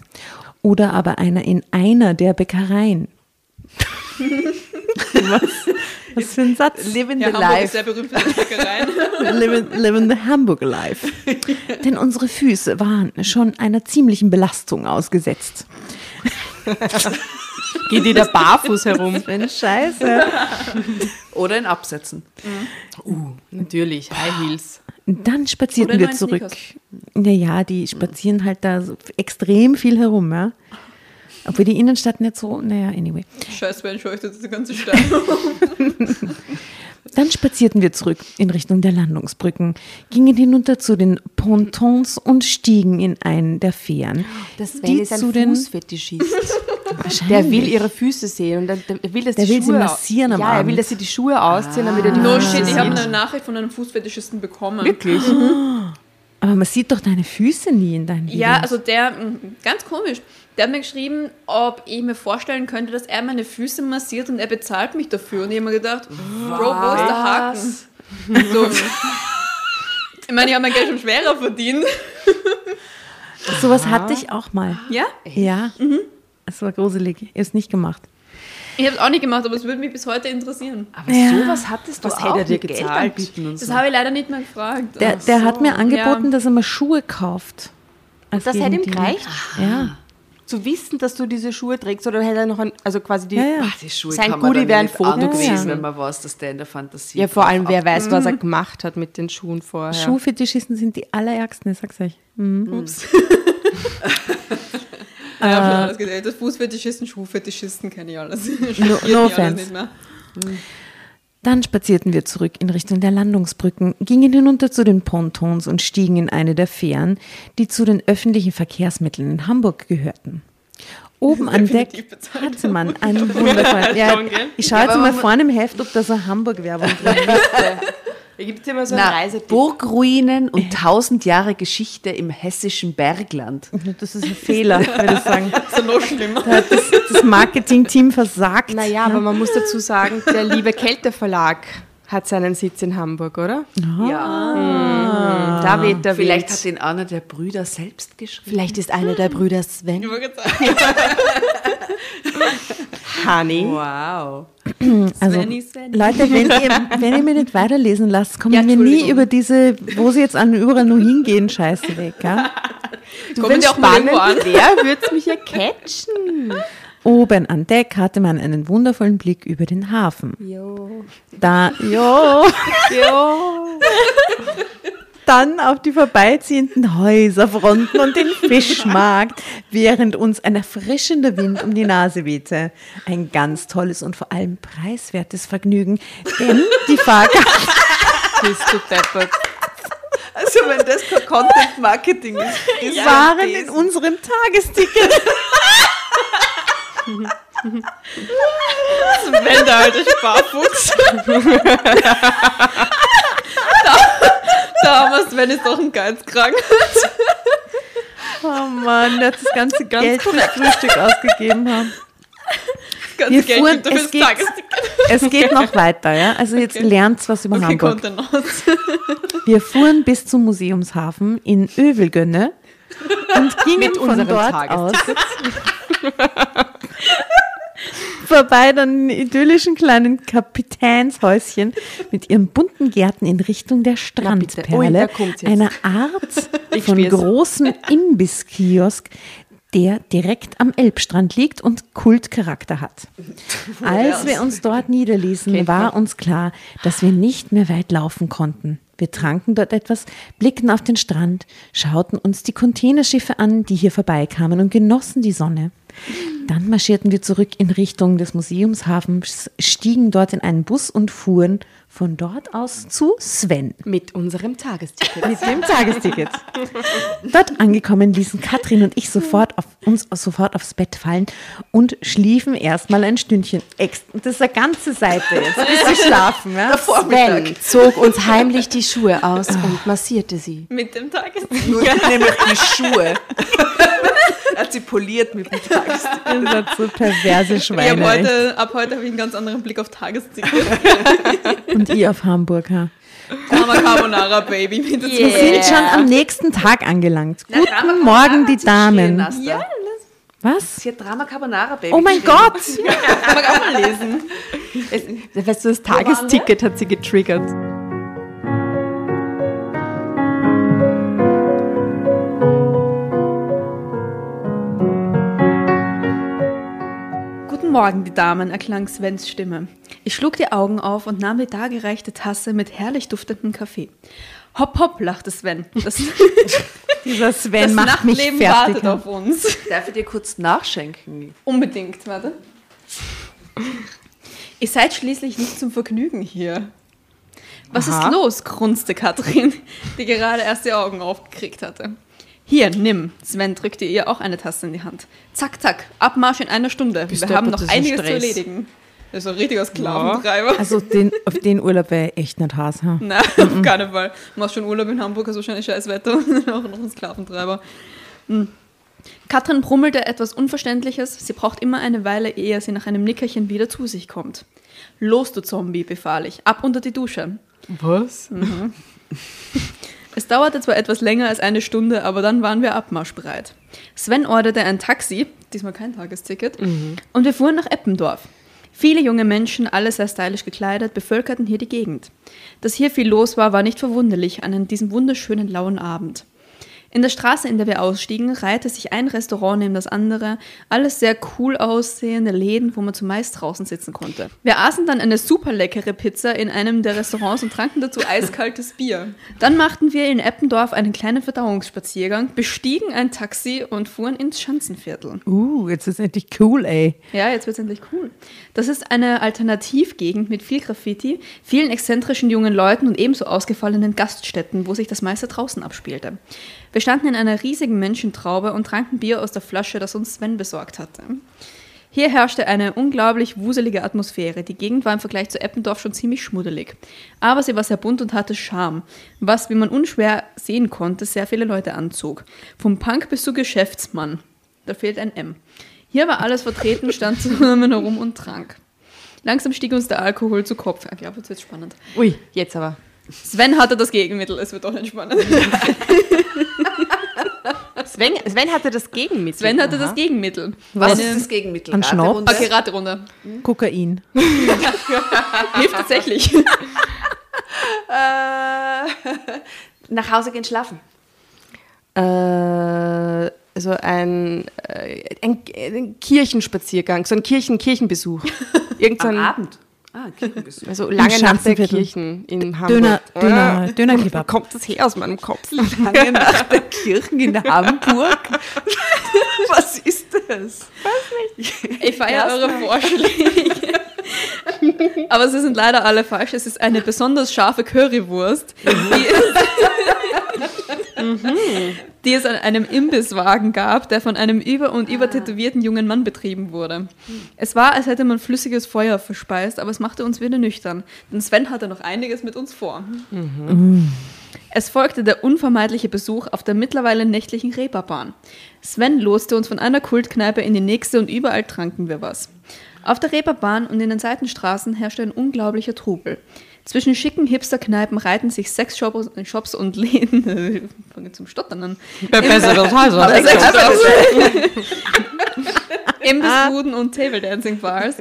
Oder aber einer in einer der Bäckereien. Was? Was für ein Satz? Living the Ja, Hamburg ist life. sehr berühmt für. Living, living the Hamburg life. Denn unsere Füße waren schon einer ziemlichen Belastung ausgesetzt. Geht jeder barfuß herum? Wenn Scheiße. Oder in Absätzen. Natürlich, High Heels. Dann spazierten wir zurück. Sneakers. Naja, die spazieren halt da so extrem viel herum, ja. Obwohl die Innenstadt nicht so, naja, anyway. Scheiß, wenn scheucht das die ganze Stadt. Dann spazierten wir zurück in Richtung der Landungsbrücken, gingen hinunter zu den Pontons und stiegen in einen der Fähren, Das Sven die ist ein zu den Fußfetischist. Der will ihre Füße sehen und dann, der will, dass Der die will sie Schuhe massieren am Ja, er will, dass sie die Schuhe ausziehen, damit er die No Füße shit, ich habe eine Nachricht von einem Fußfetischisten bekommen. Wirklich? Aber man sieht doch deine Füße nie in deinen Videos. Ja, also der, mm, ganz komisch, der hat mir geschrieben, ob ich mir vorstellen könnte, dass er meine Füße massiert und er bezahlt mich dafür. Und ich habe mir gedacht, Bro, wo ist der Haken? So. Ich meine, ich habe mein Geld schon schwerer verdient. Sowas hatte ich auch mal. Ja? Ja, es war gruselig. Ich habe es nicht gemacht. Ich habe es auch nicht gemacht, aber es würde mich bis heute interessieren. Aber Ja. sowas hattest du Was auch hätte er dir gezahlt? anbieten und Das so. habe ich leider nicht mehr gefragt. Der, der so, hat mir angeboten, ja. dass er mir Schuhe kauft. Als Das hätte ihm gereicht, Ja. zu wissen, dass du diese Schuhe trägst oder hätte er noch ein, also quasi die, Ja, ja. Ach, die Schuhe Sein Goodie wäre ein Foto gewesen. wenn man weiß, dass der in der Fantasie ja vor allem, wer weiß, was er gemacht hat mit den Schuhen vorher. Schuhfetischisten sind die allerärgsten, ich sag's euch. Ups. Ja, schon alles gesehen. Das Fußfetischisten, Schuhfetischisten kenne ich alles. No alles offense. nicht mehr. Dann spazierten wir zurück in Richtung der Landungsbrücken, gingen hinunter zu den Pontons und stiegen in eine der Fähren, die zu den öffentlichen Verkehrsmitteln in Hamburg gehörten. Oben an Deck hatte man einen wundervollen. Ja, gell? ich schaue jetzt mal vorne im Heft, ob da so eine Hamburg-Werbung drin ist. Da gibt es immer so einen Na, Reisetipp. Burgruinen und tausend Jahre Geschichte im hessischen Bergland. Das ist ein Fehler, würde ich sagen. Das ist noch schlimmer. Da hat das, das Marketing-Team versagt. Naja, aber man muss dazu sagen, der liebe Kälte Verlag hat seinen Sitz in Hamburg, oder? Ja. Da weht der Vielleicht Wind. hat ihn einer der Brüder selbst geschrieben. Vielleicht ist einer der Brüder Sven. Honey. Wow. Also, Svenny, Svenny. Leute, wenn ihr, wenn ihr mir nicht weiterlesen lasst, kommen Ja, wir nie über diese, wo sie jetzt an überall nur hingehen, Scheiße weg. Ja? Du, Kommen wenn die auch mal irgendwo an? spannend wäre, würde es mich ja catchen. Oben an Deck hatte man einen wundervollen Blick über den Hafen. Jo. Da, jo, jo. Dann auf die vorbeiziehenden Häuserfronten und den Fischmarkt, während uns ein erfrischender Wind um die Nase wehte. Ein ganz tolles und vor allem preiswertes Vergnügen, denn die Fahrgäste Bist du deppert. Also wenn das kein Content Marketing ist, ist waren in unserem Tagesticket. Wenn der alte Sparfuchs. Da, wir Sven ist doch ein Geizkrank. Oh Mann, der hat das ganze Geld für Frühstück ausgegeben haben. Das Wir ganze Geld fuhren- er es geht-. Es geht noch weiter, ja. Also jetzt Okay. lernt's was über Okay, Hamburg. Wir fuhren bis zum Museumshafen in Övelgönne und gingen Mit von dort aus. vorbei dann den idyllischen kleinen Kapitänshäuschen mit ihren bunten Gärten in Richtung der bitte. Strandperle, jetzt. einer Art von großen Imbisskiosk, der direkt am Elbstrand liegt und Kultcharakter hat. Als wir uns dort niederließen, war uns klar, dass wir nicht mehr weit laufen konnten. Wir tranken dort etwas, blickten auf den Strand, schauten uns die Containerschiffe an, die hier vorbeikamen und genossen die Sonne. Dann marschierten wir zurück in Richtung des Museumshafens, stiegen dort in einen Bus und fuhren von dort aus zu Sven Mit unserem Tagesticket. mit dem Tagesticket. Dort angekommen ließen Katrin und ich sofort auf, uns sofort aufs Bett fallen und schliefen erstmal ein Stündchen. Das ist eine ganze Seite jetzt, bis wir schlafen. Ja? Sven zog uns heimlich die Schuhe aus und massierte sie. Mit dem Tagesticket. Nur nämlich die Schuhe. er hat sie poliert mit dem Tagesticket. Ihr seid so perverse Ich Schweine. echt. heute, ab heute habe ich einen ganz anderen Blick auf Tagesticket. Und ihr auf Hamburg. Ha? Mama Carbonara Baby. Mit Wir sind schon am nächsten Tag angelangt. Guten Morgen, die Damen. Ja. Was? Sie hat Drama Carbonara Baby. Oh mein geschrieben. Gott! Kann man auch mal lesen. Es, weißt du, das Tagesticket hat sie getriggert. Guten Morgen, die Damen, erklang Svens Stimme. Ich schlug die Augen auf und nahm die dargereichte Tasse mit herrlich duftendem Kaffee. Hopp, hopp, lachte Sven. Das, Dieser Sven das macht mich Nachtleben fertig. wartet auf uns. Darf ich dir kurz nachschenken? Unbedingt, warte. Ihr seid schließlich nicht zum Vergnügen hier. Was Aha. ist los? grunzte Katrin, die gerade erst die Augen aufgekriegt hatte. Hier, nimm. Sven drückte ihr auch eine Tasse in die Hand. Zack, zack, Abmarsch in einer Stunde. Bist Wir haben noch einiges zu Stress. erledigen. Das ist ein richtiger Sklaventreiber. Also den, auf den Urlaub wäre ich echt nicht Hass. Ha? Nein, auf keinen Fall. Du machst schon Urlaub in Hamburg, hast wahrscheinlich scheiß Wetter und auch noch ein Sklaventreiber. Hm. Katrin brummelte etwas Unverständliches. Sie braucht immer eine Weile, ehe sie nach einem Nickerchen wieder zu sich kommt. Los, du Zombie, befahl ich. Ab unter die Dusche. Was? Es dauerte zwar etwas länger als eine Stunde, aber dann waren wir abmarschbereit. Sven orderte ein Taxi, diesmal kein Tagesticket, und wir fuhren nach Eppendorf. Viele junge Menschen, alle sehr stylisch gekleidet, bevölkerten hier die Gegend. Dass hier viel los war, war nicht verwunderlich an diesem wunderschönen lauen Abend. In der Straße, in der wir ausstiegen, reihte sich ein Restaurant neben das andere, alles sehr cool aussehende Läden, wo man zumeist draußen sitzen konnte. Wir aßen dann eine super leckere Pizza in einem der Restaurants und tranken dazu eiskaltes Bier. Dann machten wir in Eppendorf einen kleinen Verdauungsspaziergang, bestiegen ein Taxi und fuhren ins Schanzenviertel. Uh, jetzt ist endlich cool, ey. Ja, jetzt wird's endlich cool. Das ist eine Alternativgegend mit viel Graffiti, vielen exzentrischen jungen Leuten und ebenso ausgefallenen Gaststätten, wo sich das meiste draußen abspielte. Wir standen in einer riesigen Menschentraube und tranken Bier aus der Flasche, das uns Sven besorgt hatte. Hier herrschte eine unglaublich wuselige Atmosphäre. Die Gegend war im Vergleich zu Eppendorf schon ziemlich schmuddelig. Aber sie war sehr bunt und hatte Charme, was, wie man unschwer sehen konnte, sehr viele Leute anzog. Vom Punk bis zu Geschäftsmann. Da fehlt ein M. Hier war alles vertreten, stand zusammen herum und trank. Langsam stieg uns der Alkohol zu Kopf. Ich glaube, jetzt wird spannend. Ui, jetzt aber. Sven hatte das Gegenmittel, es wird doch nicht spannend. Sven, Sven hatte das Gegenmittel. Sven hatte Aha. das Gegenmittel. Was Eine- ist das Gegenmittel? Ein? Raterunde? Okay, Raterunde. Kokain. Hilft tatsächlich. Äh, nach Hause gehen schlafen. Äh, also ein, äh, ein, ein Kirchenspaziergang, so ein Kirchen Kirchenbesuch. Irgend so Am ein, Abend. Ah, Kirchenbesuch. also lange nach der. Kirchen in Hamburg. Döner, Döner, Wo Dönerkebab. kommt das her aus meinem Kopf? Lange nach der Kirchen in Hamburg. Was ist das? Ich feiere eure Vorschläge. Aber sie sind leider alle falsch. Es ist eine besonders scharfe Currywurst, die, die es an einem Imbisswagen gab, der von einem über- und übertätowierten jungen Mann betrieben wurde. Es war, als hätte man flüssiges Feuer verspeist, aber es machte uns wieder nüchtern. Denn Sven hatte noch einiges mit uns vor. Es folgte der unvermeidliche Besuch auf der mittlerweile nächtlichen Reeperbahn. Sven loste uns von einer Kultkneipe in die nächste und überall tranken wir was. Auf der Reeperbahn und in den Seitenstraßen herrschte ein unglaublicher Trubel. Zwischen schicken Hipster-Kneipen reihten sich sechs Shops Shops und Läden, ich fange zum Stottern an, Sechs Shops. Imbissbuden und Table-Dancing-Bars.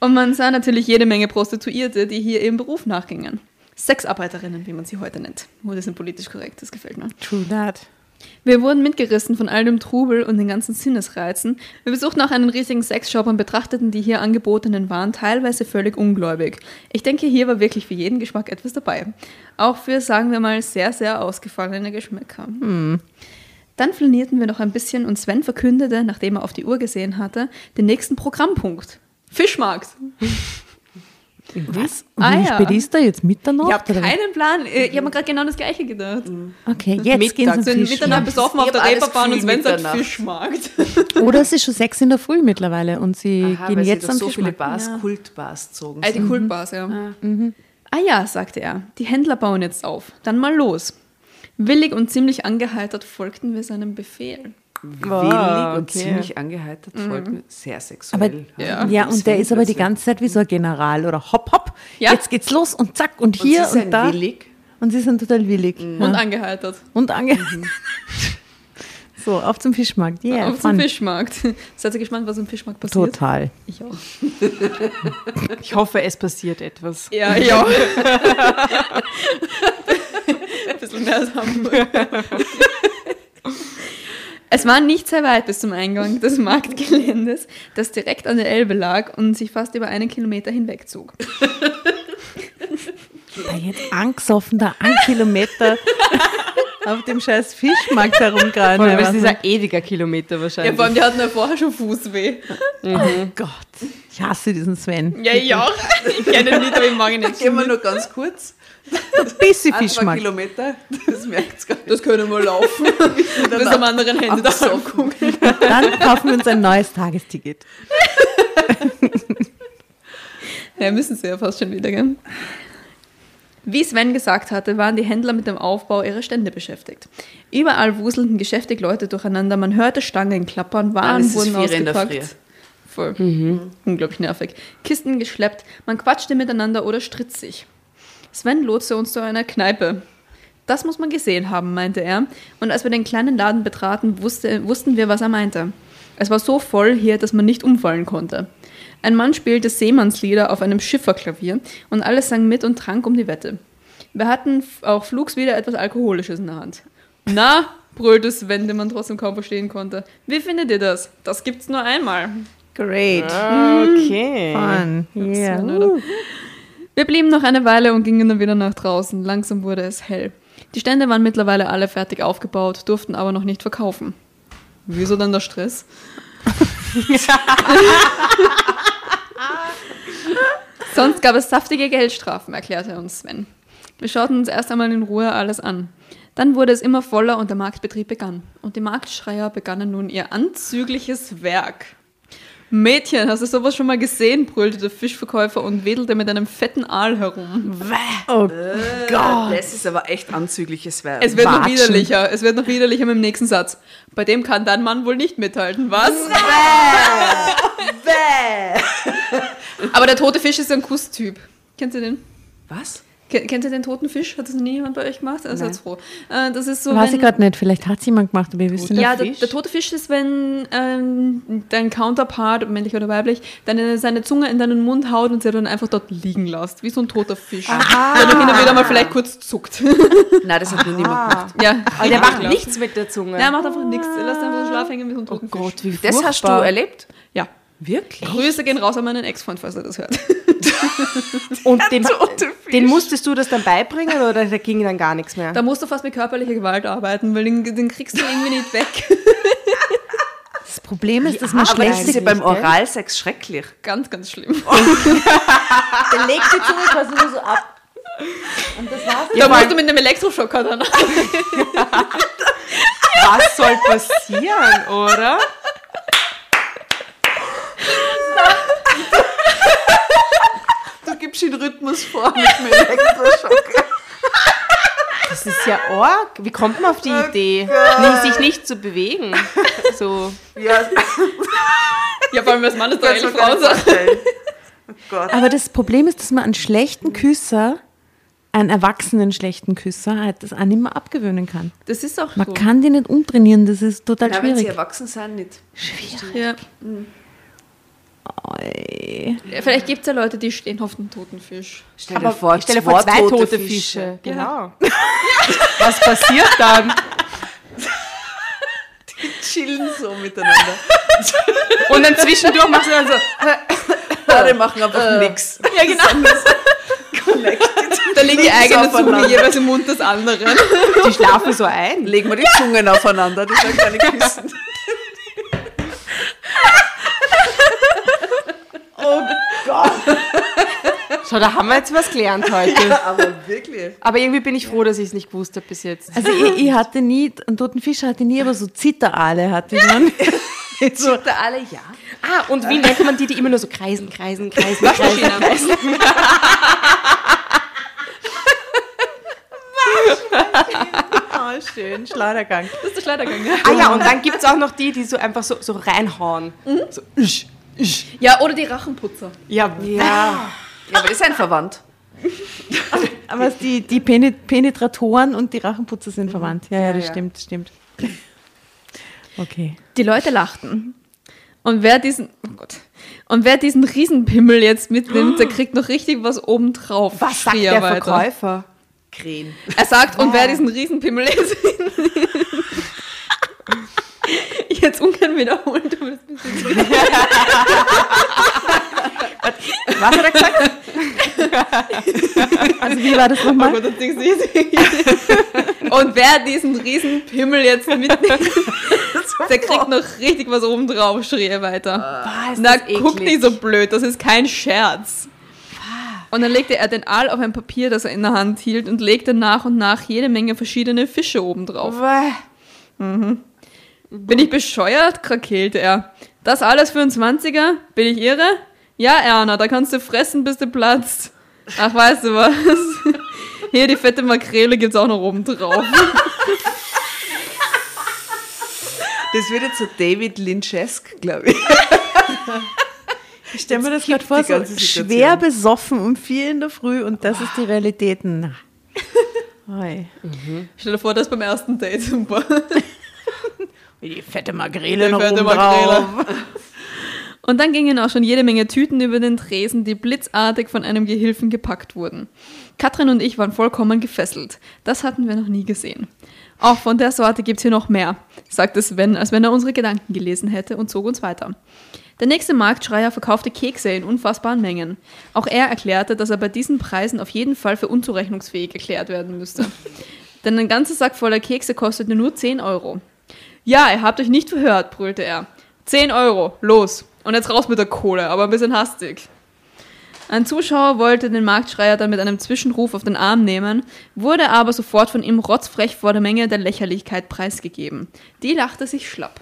Und man sah natürlich jede Menge Prostituierte, die hier ihrem Beruf nachgingen. Sexarbeiterinnen, wie man sie heute nennt. Oh, das ist politisch korrekt, das gefällt mir. True that. Wir wurden mitgerissen von all dem Trubel und den ganzen Sinnesreizen. Wir besuchten auch einen riesigen Sexshop und betrachteten die hier angebotenen Waren teilweise völlig ungläubig. Ich denke, hier war wirklich für jeden Geschmack etwas dabei. Auch für, sagen wir mal, sehr, sehr ausgefallene Geschmäcker. Dann flanierten wir noch ein bisschen und Sven verkündete, nachdem er auf die Uhr gesehen hatte, den nächsten Programmpunkt. Fischmarkt. Was? Und Ah, wie ja. spät ist da jetzt? Mitternacht? Ich habe keinen Plan. Äh, Ich habe mir gerade genau das Gleiche gedacht. Okay, jetzt gehen Mittag. sie Sind Fisch. Mitternacht besoffen auf der Reeperbahn und Sven sagt Mitternacht. Fischmarkt. Oder es ist schon sechs in der Früh mittlerweile und sie Aha, gehen weil sie jetzt da am so viele Fischmarkt. Bars, Ja. Kultbars zogen. Ah, die Kultbars, ja. Ah ja, sagte er, die Händler bauen jetzt auf. Dann mal los. Willig und ziemlich angeheitert folgten wir seinem Befehl. Willig Wow, und okay. ziemlich angeheitert, folgen sehr Aber, sexuell. Ja. ja, und der ist aber die ganze Zeit wie so ein General oder hopp, hopp, Ja. jetzt geht's los und zack und Und hier sie und, sind da. willig. Und sie sind total willig. Und Ja. angeheitert. Und ange So, auf zum Fischmarkt. Yeah, auf zum fun. Fischmarkt. Seid ihr gespannt, was im Fischmarkt passiert? Total. Ich auch. Ich hoffe, es passiert etwas. Ja, ja. Ein bisschen mehr als Hamburg. Es war nicht sehr weit bis zum Eingang des Marktgeländes, das direkt an der Elbe lag und sich fast über einen Kilometer hinwegzog. Da jetzt angesoffen, da ein Kilometer auf dem scheiß Fischmarkt herumgerannt. Vor allem, es ist ein ewiger Kilometer Ja, wahrscheinlich. vor allem, die hatten ja vorher schon Fußweh. Oh Gott, ich hasse diesen Sven. Ja, ich auch. Ich kenne ihn nicht, aber ich mag ihn nicht. Gehen wir nur ganz kurz. Ein bisschen Ein, zwei Fischmarkt. Kilometer, das merkt gar nicht. Das können wir laufen. Bis am anderen Ende da Abgesoffen. angucken. Dann kaufen wir uns ein neues Tagesticket. Ja, müssen sie ja fast schon wieder, gell? Wie Sven gesagt hatte, waren die Händler mit dem Aufbau ihrer Stände beschäftigt. Überall wuselten geschäftig Leute durcheinander, man hörte Stangen klappern, Waren Alles ist wurden der ausgepackt. Voll. Unglaublich nervig. Kisten geschleppt, man quatschte miteinander oder stritt sich. Sven lotste uns zu einer Kneipe. Das muss man gesehen haben, meinte er. Und als wir den kleinen Laden betraten, wusste, wussten wir, was er meinte. Es war so voll hier, dass man nicht umfallen konnte. Ein Mann spielte Seemannslieder auf einem Schifferklavier und alle sangen mit und trank um die Wette. Wir hatten auch flugs wieder etwas Alkoholisches in der Hand. Na, brüllte Sven, den man trotzdem kaum verstehen konnte. Wie findet ihr das? Das gibt's nur einmal. Great. Okay. Fun. Yeah. Wir blieben noch eine Weile und gingen dann wieder nach draußen. Langsam wurde es hell. Die Stände waren mittlerweile alle fertig aufgebaut, durften aber noch nicht verkaufen. Wieso dann der Stress? Sonst gab es saftige Geldstrafen, erklärte uns Sven. Wir schauten uns erst einmal in Ruhe alles an. Dann wurde es immer voller und der Marktbetrieb begann. Und die Marktschreier begannen nun ihr anzügliches Werk. Mädchen, hast du sowas schon mal gesehen? brüllte der Fischverkäufer und wedelte mit einem fetten Aal herum. Oh Gott. Das ist aber echt anzügliches Werk. Es wird noch Watschen. widerlicher. Es wird noch widerlicher mit dem nächsten Satz. Bei dem kann dein Mann wohl nicht mithalten, was? Aber der tote Fisch ist ein Kusstyp. Kennst du den? Was? Ken- Kennt ihr den toten Fisch? Hat das nie jemand bei euch gemacht? Also Nein. jetzt froh. Äh, das ist so, Weiß ich wenn, gerade nicht, vielleicht hat es jemand gemacht, aber ihr wisst nicht. ja, der, Fisch? der tote Fisch ist, wenn ähm, dein Counterpart, männlich oder weiblich, deine, seine Zunge in deinen Mund haut und sie dann einfach dort liegen lässt, wie so ein toter Fisch. Der dann hin und wieder mal vielleicht kurz zuckt. Nein, das hat noch niemand gemacht. ja, Aber der macht nichts mit der Zunge. Der macht einfach nichts. Er lässt einfach so Schlaf hängen wie so ein oh toten Gott, Fisch. wie Das hast du furchtbar. erlebt? Ja. Wirklich? Grüße gehen raus an meinen Ex-Freund, falls er das hört. Und Fisch. den musstest du das dann beibringen oder da ging dann gar nichts mehr? Da musst du fast mit körperlicher Gewalt arbeiten, weil den, den kriegst du irgendwie nicht weg. Das Problem ist, dass man Aber das ist ja beim? Oralsex schrecklich. Ganz, ganz schlimm. Der legt die Zunge quasi nur so ab. Und das war's. Da musst du mit einem Elektroschocker dann. Was soll passieren, oder? Du gibst den Rhythmus vor mit dem Elektroschock. Das ist ja arg. Wie kommt man auf die Idee, nie, sich nicht zu bewegen? So. Ja, Ja, vor allem als Mann ist doch Frauensache. vorstellen. Oh Gott. Aber das Problem ist, dass man einen schlechten Küsser, einen erwachsenen schlechten Küsser, halt das auch nicht mehr abgewöhnen kann. Das ist auch Man so. kann die nicht umtrainieren, das ist total Ja, wenn sie schwierig. erwachsen sind, nicht. Ja. Oi. Ja, Vielleicht gibt es ja Leute, die stehen auf den toten Fisch. Stell dir vor, ich stelle vor zwei tote, Fische. Fische. Genau. Was passiert dann? Chillen so miteinander. Und dann zwischendurch machst du dann so. Beide machen einfach nix. Ja, genau. Da liegt die eigene Zunge jeweils im Mund des anderen. Die schlafen so ein. Legen wir die Zungen aufeinander, das sind keine Küssen. Schau, da haben wir jetzt was gelernt heute. Aber wirklich. Aber irgendwie bin ich froh, dass ich es nicht gewusst habe bis jetzt. Also ich, ich hatte nie, einen toten Fisch hatte ich nie, aber so Zitterale hatte ich dann. so, alle ja. Ah, und wie nennt man die, die immer nur so kreisen, kreisen, kreisen, kreisen, kreisen? ah, schön, Schleudergang. Das ist der Schleudergang, ja. Ah ja, und dann gibt es auch noch die, die so einfach so, so reinhauen. So, isch, isch. Ja, oder die Rachenputzer. Ja, Ja. Ja, aber ist ein Verwandt. Aber die, die Penet- Penetratoren und die Rachenputzer sind verwandt. Ja, ja, das ja. stimmt, stimmt. Okay. Die Leute lachten. Und wer diesen, oh Gott, und wer diesen Riesenpimmel jetzt mitnimmt, der kriegt noch richtig was obendrauf. was sagt er der weiter. Verkäufer? Krähen. Er sagt, und wer diesen Riesenpimmel jetzt Ich jetzt ungern wiederholen, du wirst ein bisschen Was hat er gesagt? Also wie war das Oh nochmal? Das easy. Und wer diesen Riesenpimmel jetzt mitnimmt, der kriegt noch richtig was obendrauf, schrie er weiter. Boah, ist Na, das guck nicht so blöd, das ist kein Scherz. Und dann legte er den Aal auf ein Papier, das er in der Hand hielt, und legte nach und nach jede Menge verschiedene Fische obendrauf. Bäh. Bin ich bescheuert? krakeelte er. Das alles für einen 20er? Bin ich irre? Ja, Erna, da kannst du fressen, bis du platzt. Ach, weißt du was? Hier, die fette Makrele gibt's auch noch oben drauf. Das wird jetzt so David Lynchesk, glaube ich. Ich stelle mir das gerade vor, so schwer besoffen um vier in der Früh und das ist die Realität. Na. Oi. Stell dir vor, das beim ersten Date super. Wie die fette Makrele Die noch fette oben drauf. Und dann gingen auch schon jede Menge Tüten über den Tresen, die blitzartig von einem Gehilfen gepackt wurden. Katrin und ich waren vollkommen gefesselt. Das hatten wir noch nie gesehen. Auch von der Sorte gibt's hier noch mehr, sagte Sven, als wenn er unsere Gedanken gelesen hätte und zog uns weiter. Der nächste Marktschreier verkaufte Kekse in unfassbaren Mengen. Auch er erklärte, dass er bei diesen Preisen auf jeden Fall für unzurechnungsfähig erklärt werden müsste. Denn ein ganzer Sack voller Kekse kostete nur 10 Euro. Ja, ihr habt euch nicht verhört, brüllte er. 10 Euro, los. Und jetzt raus mit der Kohle, aber ein bisschen hastig. Ein Zuschauer wollte den Marktschreier dann mit einem Zwischenruf auf den Arm nehmen, wurde aber sofort von ihm rotzfrech vor der Menge der Lächerlichkeit preisgegeben. Die lachte sich schlapp.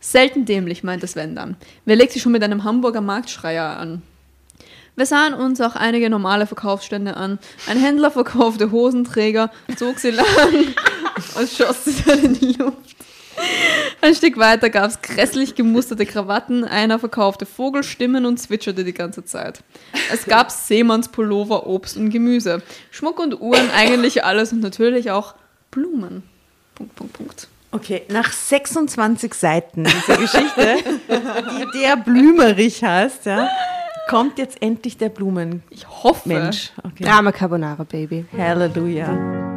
Selten dämlich, meinte Sven dann. Wer legt sich schon mit einem Hamburger Marktschreier an? Wir sahen uns auch einige normale Verkaufsstände an. Ein Händler verkaufte Hosenträger, zog sie lang und schoss sie dann in die Luft. Ein Stück weiter gab es grässlich gemusterte Krawatten, einer verkaufte Vogelstimmen und zwitscherte die ganze Zeit. Es gab Seemannspullover, Obst und Gemüse, Schmuck und Uhren, eigentlich alles und natürlich auch Blumen. Punkt, Punkt, Punkt. Okay, nach 26 Seiten dieser Geschichte, die der Blümerich heißt, ja, kommt jetzt endlich der Blumenmensch. Ich hoffe. Okay. Drama Carbonara, Baby. Halleluja.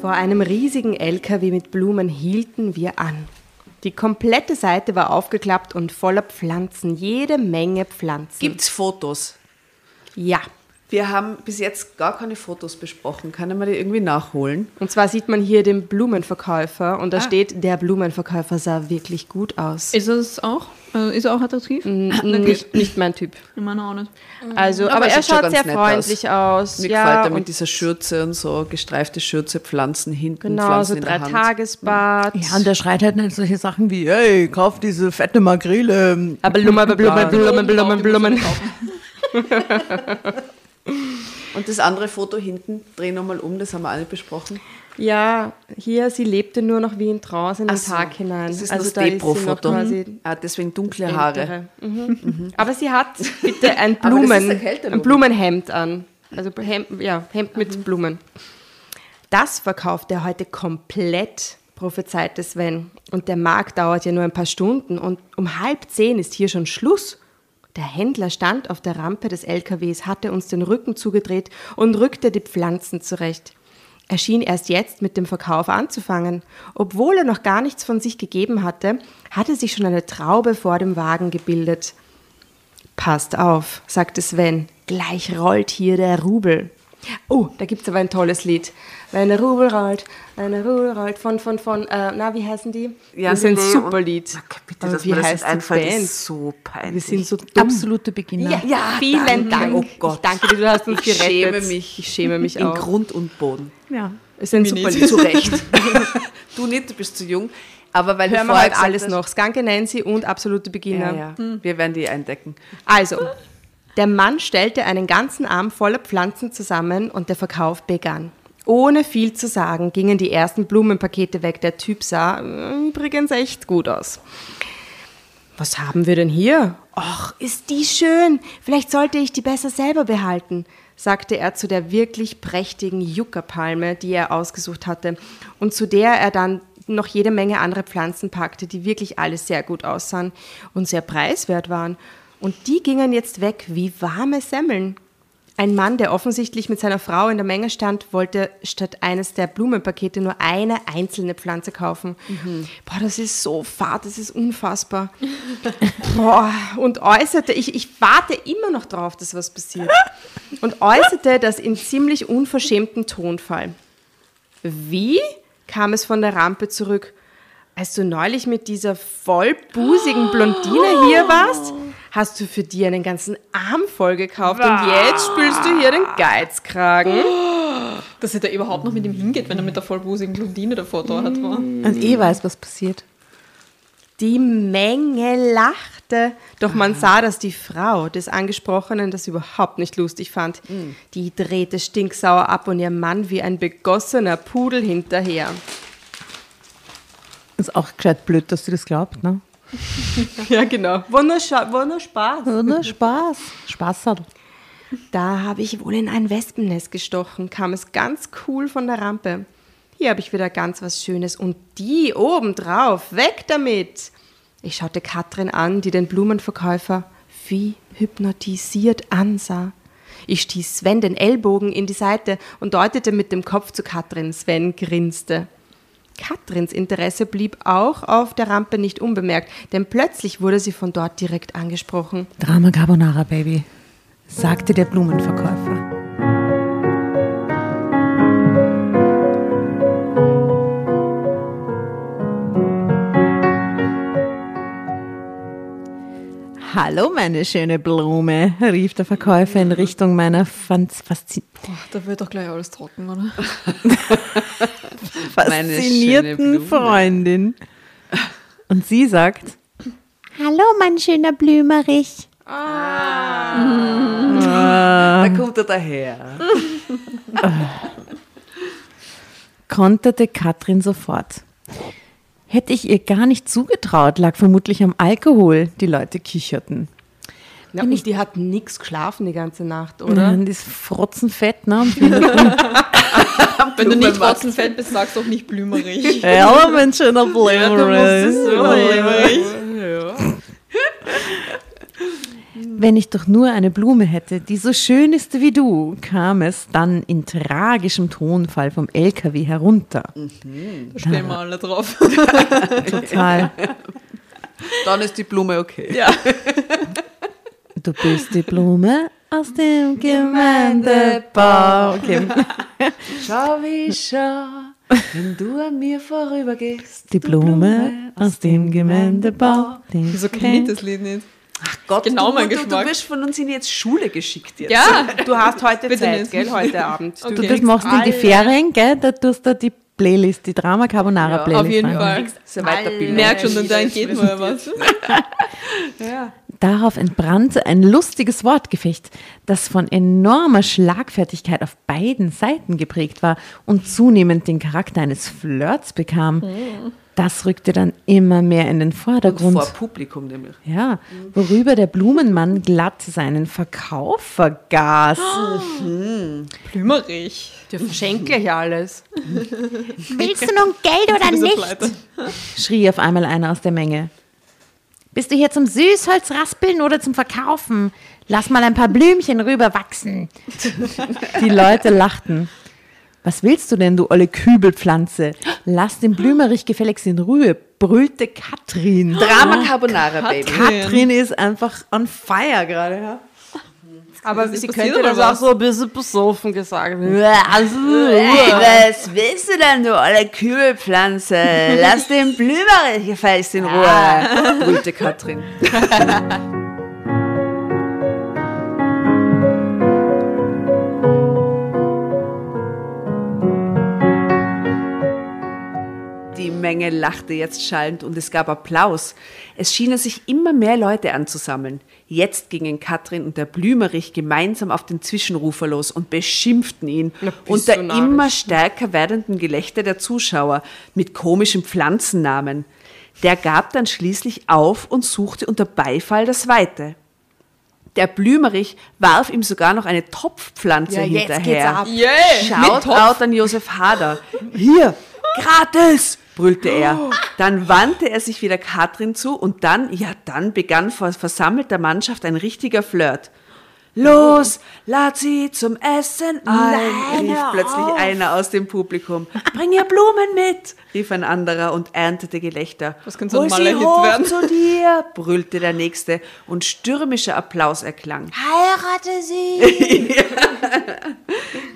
Vor einem riesigen LKW mit Blumen hielten wir an. Die komplette Seite war aufgeklappt und voller Pflanzen, jede Menge Pflanzen. Gibt's Fotos? Ja. Wir haben bis jetzt gar keine Fotos besprochen. Kann man die irgendwie nachholen? Und zwar sieht man hier den Blumenverkäufer und da Ah. steht, der Blumenverkäufer sah wirklich gut aus. Ist es auch? Äh, ist er auch attraktiv? nicht, nicht mein Typ. Ich meine auch nicht. Also, Aber aber, er er schaut sehr freundlich aus. Mir ja, gefällt er mit dieser Schürze und so, gestreifte Schürze, Pflanzen hinten, Genau, Pflanzen so in der drei Hand. Tagesbad. Ja, und der schreit halt nicht solche Sachen wie, hey, kauf diese fette Makrele. Aber Blumen, Blumen, Blumen, Blumen, Blumen. Und das andere Foto hinten, dreh nochmal um, das haben wir alle besprochen. Ja, hier, sie lebte nur noch wie in Trance in den so, Tag hinein. Das ist also das Depro-Foto. quasi Ah, deswegen dunkle Haare. ältere. Mhm. Aber sie hat bitte ein Blumen, ein Blumenhemd an. Also Hemd, ja, Hemd mit Blumen. Das verkauft er heute komplett, prophezeite Sven. Und der Markt dauert ja nur ein paar Stunden und um halb zehn ist hier schon Schluss. Der Händler stand auf der Rampe des LKWs, hatte uns den Rücken zugedreht und rückte die Pflanzen zurecht. Er schien erst jetzt mit dem Verkauf anzufangen. Obwohl er noch gar nichts von sich gegeben hatte, hatte sich schon eine Traube vor dem Wagen gebildet. Passt auf, sagte Sven. Gleich rollt hier der Rubel. Oh, da gibt's aber ein tolles Lied. Wenn der Rubel rollt, wenn der Rubel rollt, von, von, von, äh, na, wie heißen die? Ja, das ist ein nee, super und- Lied. Bitte, Aber dass wie das heißt einfällt, Band? ist so peinlich. Wir sind so dumm. Absolute Beginner. Ja, ja, vielen danke. Dank. Oh Gott. Ich danke dir, du hast uns Ich gerettet. schäme mich. Ich schäme mich In auch. Grund und Boden. Ja. Es ist ein super nicht. Lied. Zu Recht. du nicht, du bist zu jung. Aber weil Hören wir vorher halt alles noch. Skanke Nancy und absolute Beginner. Ja, ja. Wir werden die eindecken. Also, der Mann stellte einen ganzen Arm voller Pflanzen zusammen und der Verkauf begann. Ohne viel zu sagen gingen die ersten Blumenpakete weg. Der Typ sah äh, übrigens echt gut aus. Was haben wir denn hier? Och, ist die schön. Vielleicht sollte ich die besser selber behalten, sagte er zu der wirklich prächtigen Juckerpalme, die er ausgesucht hatte und zu der er dann noch jede Menge andere Pflanzen packte, die wirklich alle sehr gut aussahen und sehr preiswert waren. Und die gingen jetzt weg wie warme Semmeln. Ein Mann, der offensichtlich mit seiner Frau in der Menge stand, wollte statt eines der Blumenpakete nur eine einzelne Pflanze kaufen. Boah, das ist so fad, das ist unfassbar. Boah, und äußerte, ich, ich warte immer noch drauf, dass was passiert. Und äußerte das in ziemlich unverschämtem Tonfall. Wie? kam es von der Rampe zurück. Als du neulich mit dieser vollbusigen Blondine hier warst, hast du für die einen ganzen Arm voll gekauft und jetzt spülst du hier den Geizkragen. Dass er da überhaupt noch mit ihm hingeht, wenn er mit der vollbusigen Blondine davor da hat war. Und eh weiß, was passiert. Die Menge lachte, doch man sah, dass die Frau des Angesprochenen das überhaupt nicht lustig fand. Die drehte stinksauer ab und ihr Mann wie ein begossener Pudel hinterher. Ist auch gescheit blöd, dass sie das glaubt, ne? Ja, genau. War nur, Scha war nur Spaß. Oder? Spaß. Spaß hat. Da habe ich wohl in ein Wespennest gestochen, kam es ganz cool von der Rampe. Hier habe ich wieder ganz was Schönes und die obendrauf, weg damit. Ich schaute Katrin an, die den Blumenverkäufer wie hypnotisiert ansah. Ich stieß Sven den Ellbogen in die Seite und deutete mit dem Kopf zu Katrin. Sven grinste. Katrins Interesse blieb auch auf der Rampe nicht unbemerkt, denn plötzlich wurde sie von dort direkt angesprochen. Drama Carbonara, Baby, sagte der Blumenverkäufer. Hallo, meine schöne Blume, rief der Verkäufer in Richtung meiner fans- faszi Boah, da wird doch gleich alles trocken, oder? Faszinierten. Freundin. Und sie sagt, Hallo, mein schöner Blümerich. Da kommt er daher. konterte Katrin sofort. Hätte ich ihr gar nicht zugetraut, lag vermutlich am Alkohol. Die Leute kicherten. Ja, und die hat nichts geschlafen die ganze Nacht, oder? Und die ist frotzenfett, ne? Wenn du nicht trotzenfett bist, sagst du auch nicht blümerig. ja, wenn schon ein Blömerig. Wenn ich doch nur eine Blume hätte, die so schön ist wie du, kam es dann in tragischem Tonfall vom LKW herunter. Da stehen wir alle drauf. Total. Dann ist die Blume okay. Ja. Du bist die Blume aus dem Gemeindebau. Okay. Schau, wie schau, wenn du an mir vorübergehst. Die Blume aus dem Gemeindebau. Wieso kenne ich das Lied nicht? Ach Gott, Genau du, mein du, du wirst von uns in jetzt Schule geschickt jetzt. Ja, Du hast heute Bitte Zeit, nicht. gell, heute Abend. Du Okay. das machst in die Ferien, gell? Da tust du die Playlist, die Drama Carbonara Ja, Playlist. auf jeden. Fall. Eine Weiterbildung. Merk schon, dann geht mal was. Darauf entbrannte ein lustiges Wortgefecht, das von enormer Schlagfertigkeit auf beiden Seiten geprägt war und zunehmend den Charakter eines Flirts bekam. Das rückte dann immer mehr in den Vordergrund. Vor Publikum nämlich. Ja, worüber der Blumenmann glatt seinen Verkauf vergaß. Blümerig. Die verschenkt gleich alles. Willst du nun Geld oder nicht? schrie auf einmal einer aus der Menge. Bist du hier zum Süßholz raspeln oder zum Verkaufen? Lass mal ein paar Blümchen rüberwachsen. Die Leute lachten. Was willst du denn, du olle Kübelpflanze? Lass den Blümerich gefälligst in Ruhe, brüllte Katrin. Drama Carbonara, Baby. Katrin ist einfach on fire gerade. Ja? Aber sie könnte das auch so ein bisschen besoffen gesagt. Was willst du denn, du olle Kübelpflanze? Lass den Blümerich gefälligst in Ruhe, brüllte Katrin. Die Menge lachte jetzt schallend und es gab Applaus. Es schienen sich immer mehr Leute anzusammeln. Jetzt gingen Katrin und der Blümerich gemeinsam auf den Zwischenrufer los und beschimpften ihn Na, unter narrisch. immer stärker werdenden Gelächter der Zuschauer mit komischen Pflanzennamen. Der gab dann schließlich auf und suchte unter Beifall das Weite. Der Blümerich warf ihm sogar noch eine Topfpflanze Ja, jetzt geht's hinterher. ab. Yeah, Schaut mit Topf. out an Josef Hader. Hier, gratis, brüllte er. Dann wandte er sich wieder Katrin zu und dann, ja, dann begann vor versammelter Mannschaft ein richtiger Flirt. Los, lad sie zum Essen ein, rief plötzlich einer aus dem Publikum. Bring ihr Blumen mit, rief ein anderer und erntete Gelächter. Das könnte so Hol ein sie Maler-Hit hoch werden. zu dir, brüllte der nächste und stürmischer Applaus erklang. Heirate sie!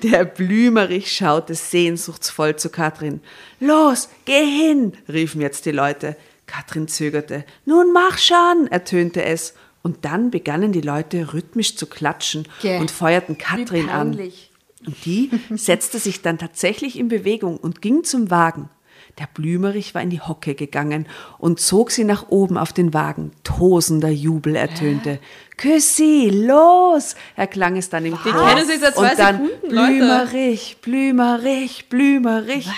Der Blümerich schaute sehnsuchtsvoll zu Katrin. Los, geh hin, riefen jetzt die Leute. Katrin zögerte. Nun mach schon, ertönte es. Und dann begannen die Leute rhythmisch zu klatschen Gäh. und feuerten Katrin an. Und die setzte sich dann tatsächlich in Bewegung und ging zum Wagen. Der Blümerich war in die Hocke gegangen und zog sie nach oben auf den Wagen. Tosender Jubel ertönte. Küss sie, los! erklang es dann im Chor. kennen sie seit zwei Und dann Sekunden. Blümerich, Blümerich, Blümerich.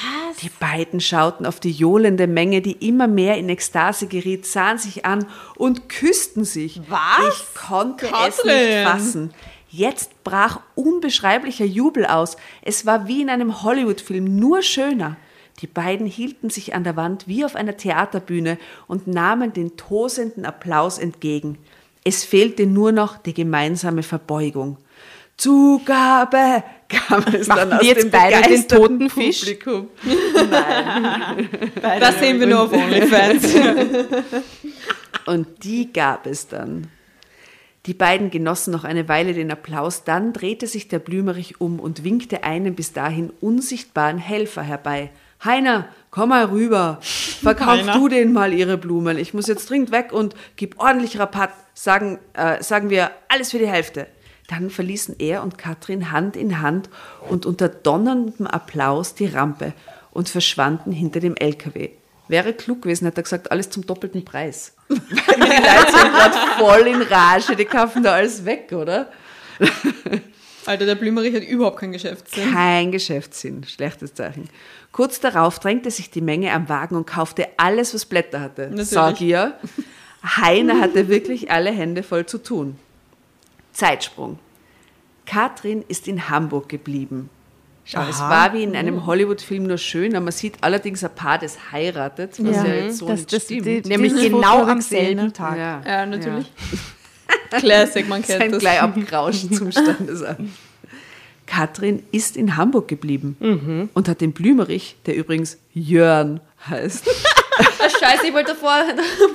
Die beiden schauten auf die johlende Menge, die immer mehr in Ekstase geriet, sahen sich an und küssten sich. Was? Ich konnte es Katrin. nicht fassen. Jetzt brach unbeschreiblicher Jubel aus. Es war wie in einem Hollywood-Film, nur schöner. Die beiden hielten sich an der Wand wie auf einer Theaterbühne und nahmen den tosenden Applaus entgegen. Es fehlte nur noch die gemeinsame Verbeugung. Zugabe kam es dann Machten aus jetzt dem beide den toten Fisch? Publikum. Das sehen wir nur auf OnlyFans. Und die gab es dann. Die beiden genossen noch eine Weile den Applaus, dann drehte sich der Blümerich um und winkte einen bis dahin unsichtbaren Helfer herbei. Heiner, komm mal rüber. Verkauf du denen mal ihre Blumen. Ich muss jetzt dringend weg und gib ordentlich Rabatt. Sagen, äh, sagen wir alles für die Hälfte. Dann verließen er und Katrin Hand in Hand und unter donnerndem Applaus die Rampe und verschwanden hinter dem LKW. Wäre klug gewesen, hat er gesagt, alles zum doppelten Preis. Weil die Leute sind gerade voll in Rage, die kaufen da alles weg, oder? Alter, der Blümerich hat überhaupt keinen Geschäftssinn. Kein Geschäftssinn, schlechtes Zeichen. Kurz darauf drängte sich die Menge am Wagen und kaufte alles, was Blätter hatte. Sag ihr, Heiner hatte wirklich alle Hände voll zu tun. Zeitsprung. Katrin ist in Hamburg geblieben. Schau, es war wie in einem Hollywood-Film nur schön, aber man sieht allerdings ein Paar, das heiratet, was ja, jetzt so Das- nicht das- stimmt. die- Nämlich genau am selben? Tag. ja. Ja, natürlich. Classic, man kennt Sein das. gleich abgerauscht zum Standesamt. Katrin ist in Hamburg geblieben und hat den Blümerich, der übrigens Jörn heißt, scheiße, ich wollte vor,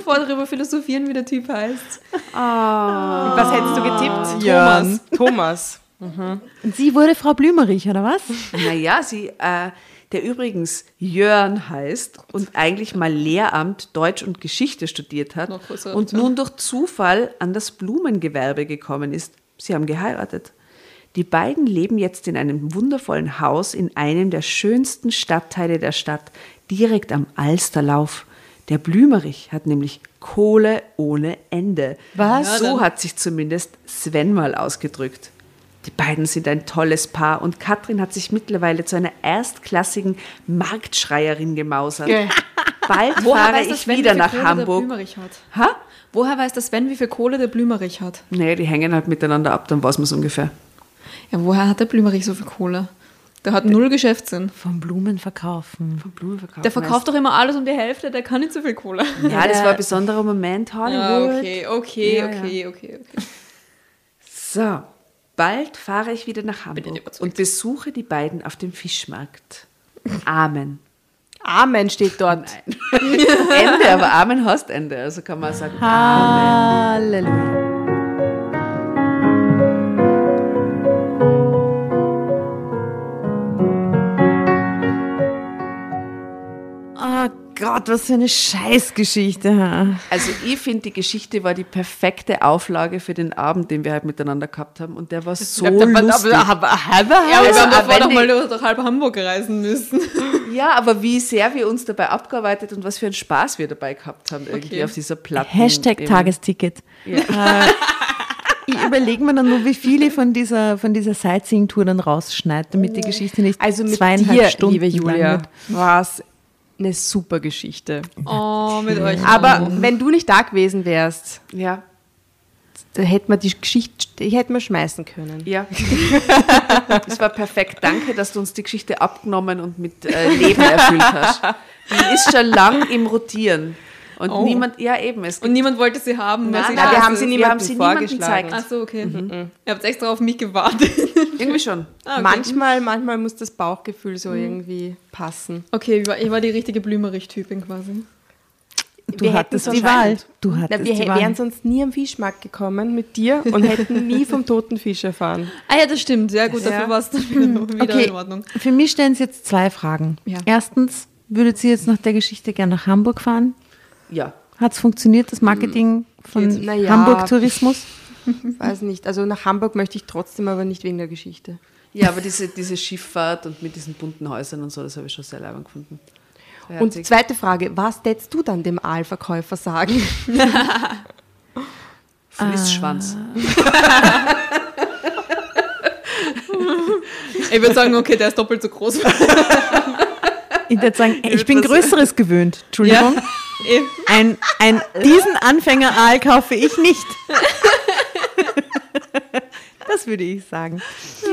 vor darüber philosophieren, wie der Typ heißt. Was hättest du getippt? Jörn. Thomas. Thomas. Und sie wurde Frau Blümerich, oder was? Naja, sie, äh, der übrigens Jörn heißt und eigentlich mal Lehramt Deutsch und Geschichte studiert hat und nun durch Zufall an das Blumengewerbe gekommen ist. Sie haben geheiratet. Die beiden leben jetzt in einem wundervollen Haus in einem der schönsten Stadtteile der Stadt, direkt am Alsterlauf. Der Blümerich hat nämlich Kohle ohne Ende. Was? So hat sich zumindest Sven mal ausgedrückt. Die beiden sind ein tolles Paar und Katrin hat sich mittlerweile zu einer erstklassigen Marktschreierin gemausert. Bald fahre ich Sven, wieder wie viel nach Kohle Hamburg. Der Blümerich hat? Ha? Woher weiß der Sven, wie viel Kohle der Blümerich hat? Nee, die hängen halt miteinander ab, dann weiß man es ungefähr. Ja, woher hat der Blümerich so viel Kohle? Der hat null Geschäftssinn. Vom Blumen verkaufen. Blumenverkauf. Der verkauft doch immer alles um die Hälfte, der kann nicht so viel Kohle. Ja, das war ein besonderer Moment, Hollywood. Ja, okay, okay, Ja, okay, okay, okay. So, bald fahre ich wieder nach Hamburg und besuche die beiden auf dem Fischmarkt. Amen. Amen steht dort. Ende, aber Amen heißt Ende, also kann man sagen Halleluja. Gott, was für eine Scheißgeschichte. Also ich finde, die Geschichte war die perfekte Auflage für den Abend, den wir halt miteinander gehabt haben. Und der war so lustig. Ja, aber Also, wir haben davor die- mal durch halb Hamburg reisen müssen. Ja, aber wie sehr wir uns dabei abgearbeitet und was für einen Spaß wir dabei gehabt haben, irgendwie Okay. auf dieser Platte. Hashtag Tagesticket. Äh, ich überlege mir dann nur, wie viele von dieser, von dieser Sightseeing-Tour dann rausschneide, damit die Geschichte nicht Also mit zweieinhalb dir, Stunden liebe Julia, war es eine super Geschichte. Oh, mit euch. Aber wenn du nicht da gewesen wärst, Ja, da hätten wir die Geschichte die hätten wir schmeißen können. ja. Das war perfekt. Danke, dass du uns die Geschichte abgenommen und mit äh, Leben erfüllt hast. Die ist schon lang im Rotieren. Und Oh. niemand, ja eben, es Und niemand wollte sie haben, Nein, sie nein, wir haben sie ist. wir niemandem haben sie niemandem gezeigt. Ach so, okay. Ihr habt extra auf mich gewartet. irgendwie schon. Ah, okay. Manchmal, manchmal muss das Bauchgefühl so irgendwie passen. Okay, ich war, ich war die richtige Blümerich-Typin quasi. Du Wir hattest die Wahl. Du hattest Na, wir die Wahl. wären sonst nie am Fischmarkt gekommen mit dir und hätten nie vom toten Fisch erfahren. Ah ja, das stimmt. Sehr gut, dafür Ja. war es dann wieder, wieder Okay, in Ordnung. für mich stellen Sie jetzt zwei Fragen. Ja. Erstens, würdet Sie jetzt nach der Geschichte gerne nach Hamburg fahren? Ja. Hat es funktioniert, das Marketing von Geht's? Na ja. Hamburg Tourismus? Weiß nicht. Also nach Hamburg möchte ich trotzdem, aber nicht wegen der Geschichte. Ja, aber diese, diese Schifffahrt und mit diesen bunten Häusern und so, das habe ich schon sehr leibend gefunden. Sehr Und herzig. zweite Frage, was tätst du dann dem Aalverkäufer sagen? Flissschwanz. Ich würde sagen, okay, der ist doppelt so groß. Ich würde sagen, ich bin Größeres gewöhnt. Entschuldigung. Ein, ein, diesen Anfänger-Aal kaufe ich nicht. Das würde ich sagen.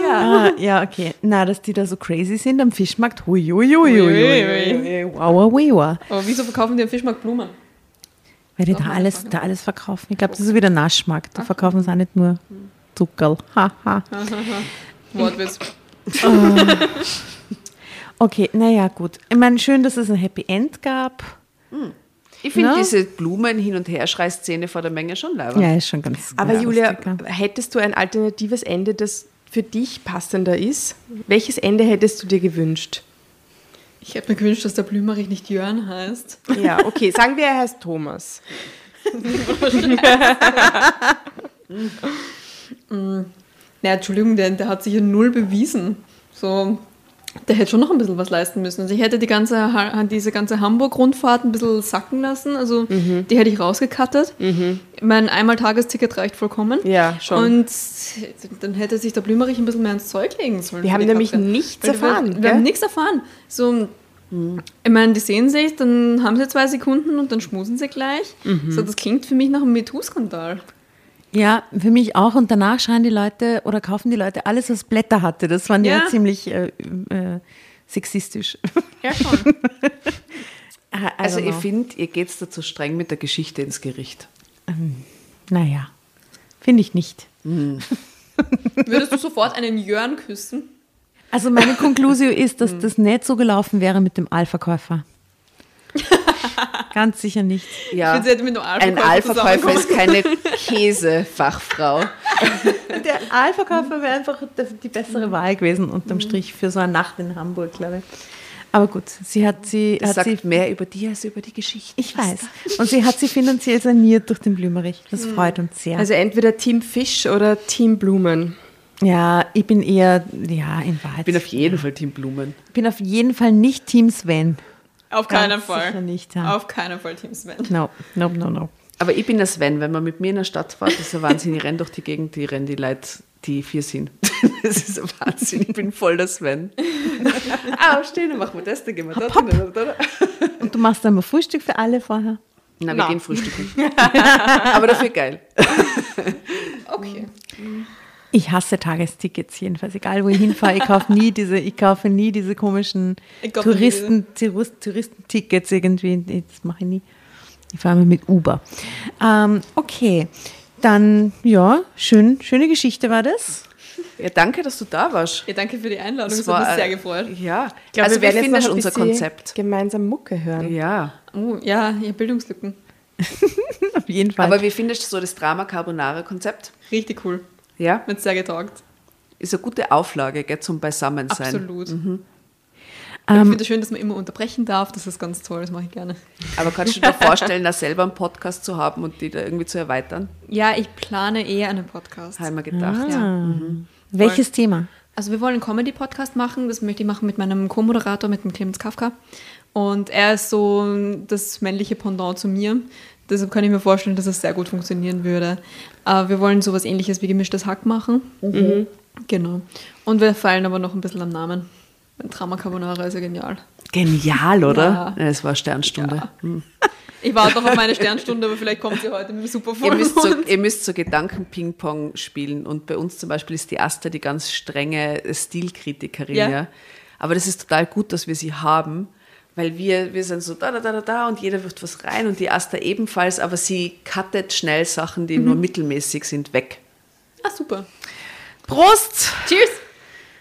Ja. Ah, ja, okay. Na, dass die da so crazy sind am Fischmarkt. Hui, hui, hui, hui. Wow, wow, wow. Aber wieso verkaufen die am Fischmarkt Blumen? Weil die da alles, da alles verkaufen. Ich glaube, das ist wieder Naschmarkt. Da verkaufen sie auch nicht nur Zuckerl. Ha, ha. Wortwitz. Okay, naja, gut. Ich meine, schön, dass es ein Happy End gab. Ich finde Na? diese Blumen hin und her Schrei-Szene vor der Menge schon leibend. Ja, ist schon ganz Aber ganz Julia, ja. hättest du ein alternatives Ende, das für dich passender ist? Welches Ende hättest du dir gewünscht? Ich hätte mir gewünscht, dass der Blümerich nicht Jörn heißt. Ja, okay, sagen wir, er heißt Thomas. Naja, Entschuldigung, der, der hat sich ja null bewiesen. So, Der hätte schon noch ein bisschen was leisten müssen. Also ich hätte die ganze, diese ganze Hamburg-Rundfahrt ein bisschen sacken lassen. Also Mhm. die hätte ich rausgekattet. Mein einmal Tagesticket reicht vollkommen. Ja, schon. Und dann hätte sich der Blümerich ein bisschen mehr ins Zeug legen sollen. Wir haben nämlich Katrin. nichts Weil wir- erfahren, Wir gell? haben nichts erfahren. So, ich meine, die sehen sich, dann haben sie zwei Sekunden und dann schmusen sie gleich. Mhm. So, das klingt für mich nach einem MeToo-Skandal. Ja, für mich auch. Und danach schreien die Leute oder kaufen die Leute alles, was Blätter hatte. Das fand ich Ja. ja ziemlich äh, äh, sexistisch. Ja, schon. Also ich finde, ihr geht da zu streng mit der Geschichte ins Gericht. Naja, finde ich nicht. Würdest du sofort einen Jörn küssen? Also meine Konklusion ist, dass das nicht so gelaufen wäre mit dem Aalverkäufer. Ganz sicher nicht. Ja, finde, sie hätte mit einem ein Aalverkäufer Aalverkäufer ist keine Käsefachfrau. Der Aalverkäufer wäre einfach die bessere Wahl gewesen, unterm Strich, für so eine Nacht in Hamburg, glaube ich. Aber gut, sie hat sie, Das hat sie sagt mehr über die als über die Geschichte. ich weiß. Und sie hat sie finanziell saniert durch den Blümerich. Das freut uns sehr. Also entweder Team Fisch oder Team Blumen. ja, ich bin eher, ja, in Wahrheit. Ich bin auf jeden Fall Team Blumen. Ich bin auf jeden Fall nicht Team Sven. Auf Ganz keinen Fall. sicher nicht, ja. Auf keinen Fall Team Sven. No, no, no, no. Aber ich bin der Sven, wenn man mit mir in der Stadt fährt, das ist ein Wahnsinn. Ich renne durch die Gegend, die rennen die Leute, die vier sind. Das ist ein Wahnsinn. Ich bin voll der Sven. ah, aufstehen, dann machen wir das, dann gehen wir da. da, da, da. Und du machst einmal Frühstück für alle vorher? Nein, wir Na. gehen frühstücken. Aber dafür geil. Okay. Ich hasse Tagestickets jedenfalls, egal wo ich hinfahre. Ich kaufe nie diese, ich kaufe nie diese komischen Touristen, Tourist, Touristentickets irgendwie. Das mache ich nie. Ich fahre immer mit Uber. Ähm, okay, dann ja, schön, schöne Geschichte war das. Ja, danke, dass du da warst. Ja, danke für die Einladung. Das Das, hat mich war, sehr gefreut. Ja, Ich glaube, also wir werden jetzt ein unser Konzept? Gemeinsam Mucke hören. Ja, Oh, ja, ja, Bildungslücken. Auf jeden Fall. aber wie findest du so das Drama Carbonara Konzept? Richtig cool. Ja, Mir hat sehr getaugt. ist eine gute Auflage, gell, zum Beisammensein. Absolut. Mhm. Ich Ähm, finde es schön, dass man immer unterbrechen darf. Das ist ganz toll. Das mache ich gerne. Aber kannst du dir vorstellen, da selber einen Podcast zu haben und die da irgendwie zu erweitern? Ja, ich plane eher einen Podcast. Wir gedacht. ah, welches Thema? Also wir wollen einen Comedy-Podcast machen. Das möchte ich machen mit meinem Co-Moderator, mit dem Clemens Kafka. Und er ist so das männliche Pendant zu mir. Deshalb kann ich mir vorstellen, dass es sehr gut funktionieren würde. Aber wir wollen sowas ähnliches wie gemischtes Hack machen. Genau. Und wir feilen aber noch ein bisschen am Namen. Ein Drama Carbonara ist ja genial. Genial, oder? Ja. Es war Sternstunde. Ja. Hm. Ich warte noch auf meine Sternstunde, aber vielleicht kommt sie heute mit einem super Ihr, müsst so, ihr müsst so Gedanken-Ping-Pong spielen. Und bei uns zum Beispiel ist die Asta die ganz strenge Stilkritikerin. Ja. Ja. Aber das ist total gut, dass wir sie haben, weil wir, wir sind so da, da, da, da, da und jeder wirft was rein und die Asta ebenfalls, aber sie cuttet schnell Sachen, die nur mittelmäßig sind, weg. Ah, super. Prost! Cheers!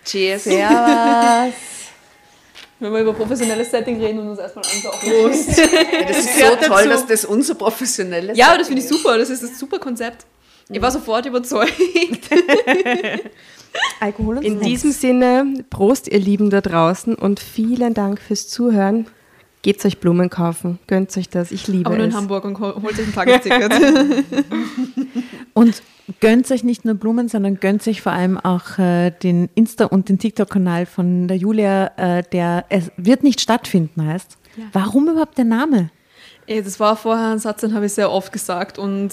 Cheers! Servus. Wenn wir über professionelles Setting reden und uns erstmal ansaugen. Prost. Das ist so toll, dazu. dass das unser professionelles Ja, aber das finde ich super. Das ist ein super Konzept. Ich war sofort überzeugt. Alkohol und In Snacks. diesem Sinne, Prost, ihr Lieben da draußen und vielen Dank fürs Zuhören. Gebt euch Blumen kaufen, gönnt euch das, ich liebe Aber nur in es. Hamburg und hol- holt euch ein Tagesticket. Und gönnt euch nicht nur Blumen, sondern gönnt euch vor allem auch äh, den Insta- und den TikTok-Kanal von der Julia, äh, der Es wird nicht stattfinden heißt. Warum überhaupt der Name? Das war vorher ein Satz, den habe ich sehr oft gesagt. Und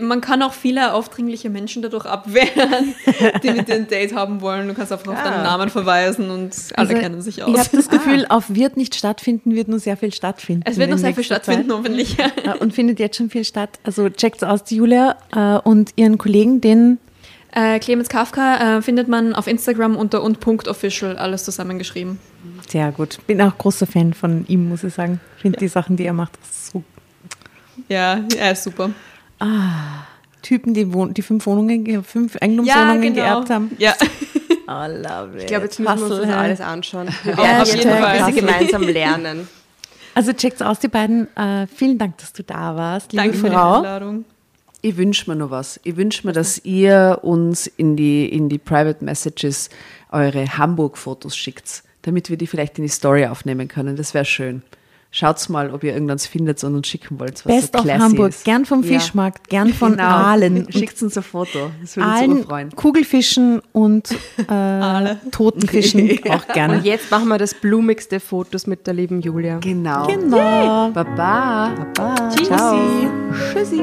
man kann auch viele aufdringliche Menschen dadurch abwehren, die mit dir ein Date haben wollen. Du kannst einfach auf deinen Namen verweisen und alle Also, kennen sich Ich aus. habe das Gefühl, auf wird nicht stattfinden, wird nur sehr viel stattfinden. Es wird noch sehr viel stattfinden, Zeit. hoffentlich. Ja, und findet jetzt schon viel statt. Also checkt's aus, die Julia äh, und ihren Kollegen, den Äh, Clemens Kafka äh, findet man auf Instagram unter und.official, alles zusammengeschrieben. Sehr gut. Bin auch großer Fan von ihm, muss ich sagen. Finde die Sachen, die er macht, so Ja, er ist super. Typen, die, wohn die fünf Wohnungen, ge- fünf Eigentumswohnungen geerbt haben. genau. Ja, I love it. Ich glaube, jetzt müssen wir uns das alles anschauen. Wir Ja, werden auf jetzt jeden ein Fall. bisschen gemeinsam lernen. Also checkt's aus, die beiden. Äh, vielen Dank, dass du da warst, liebe danke für die Frau. Einladung. Ich wünsche mir noch was. Ich wünsche mir, dass ihr uns in die, in die Private Messages eure Hamburg-Fotos schickt, damit wir die vielleicht in die Story aufnehmen können. Das wäre schön. Schaut mal, ob ihr irgendwas findet und uns schicken wollt, was Best so of Hamburg, ist. gern vom Ja. Fischmarkt, gern von Genau. Aalen. Schickt uns ein Foto. Das würde uns Aalen, urfreuen. Kugelfischen und äh, toten Fischen auch gerne. Und jetzt machen wir das blumigste Fotos mit der lieben Julia. Genau. Genau. Baba. Baba. Ciao. Tschüssi.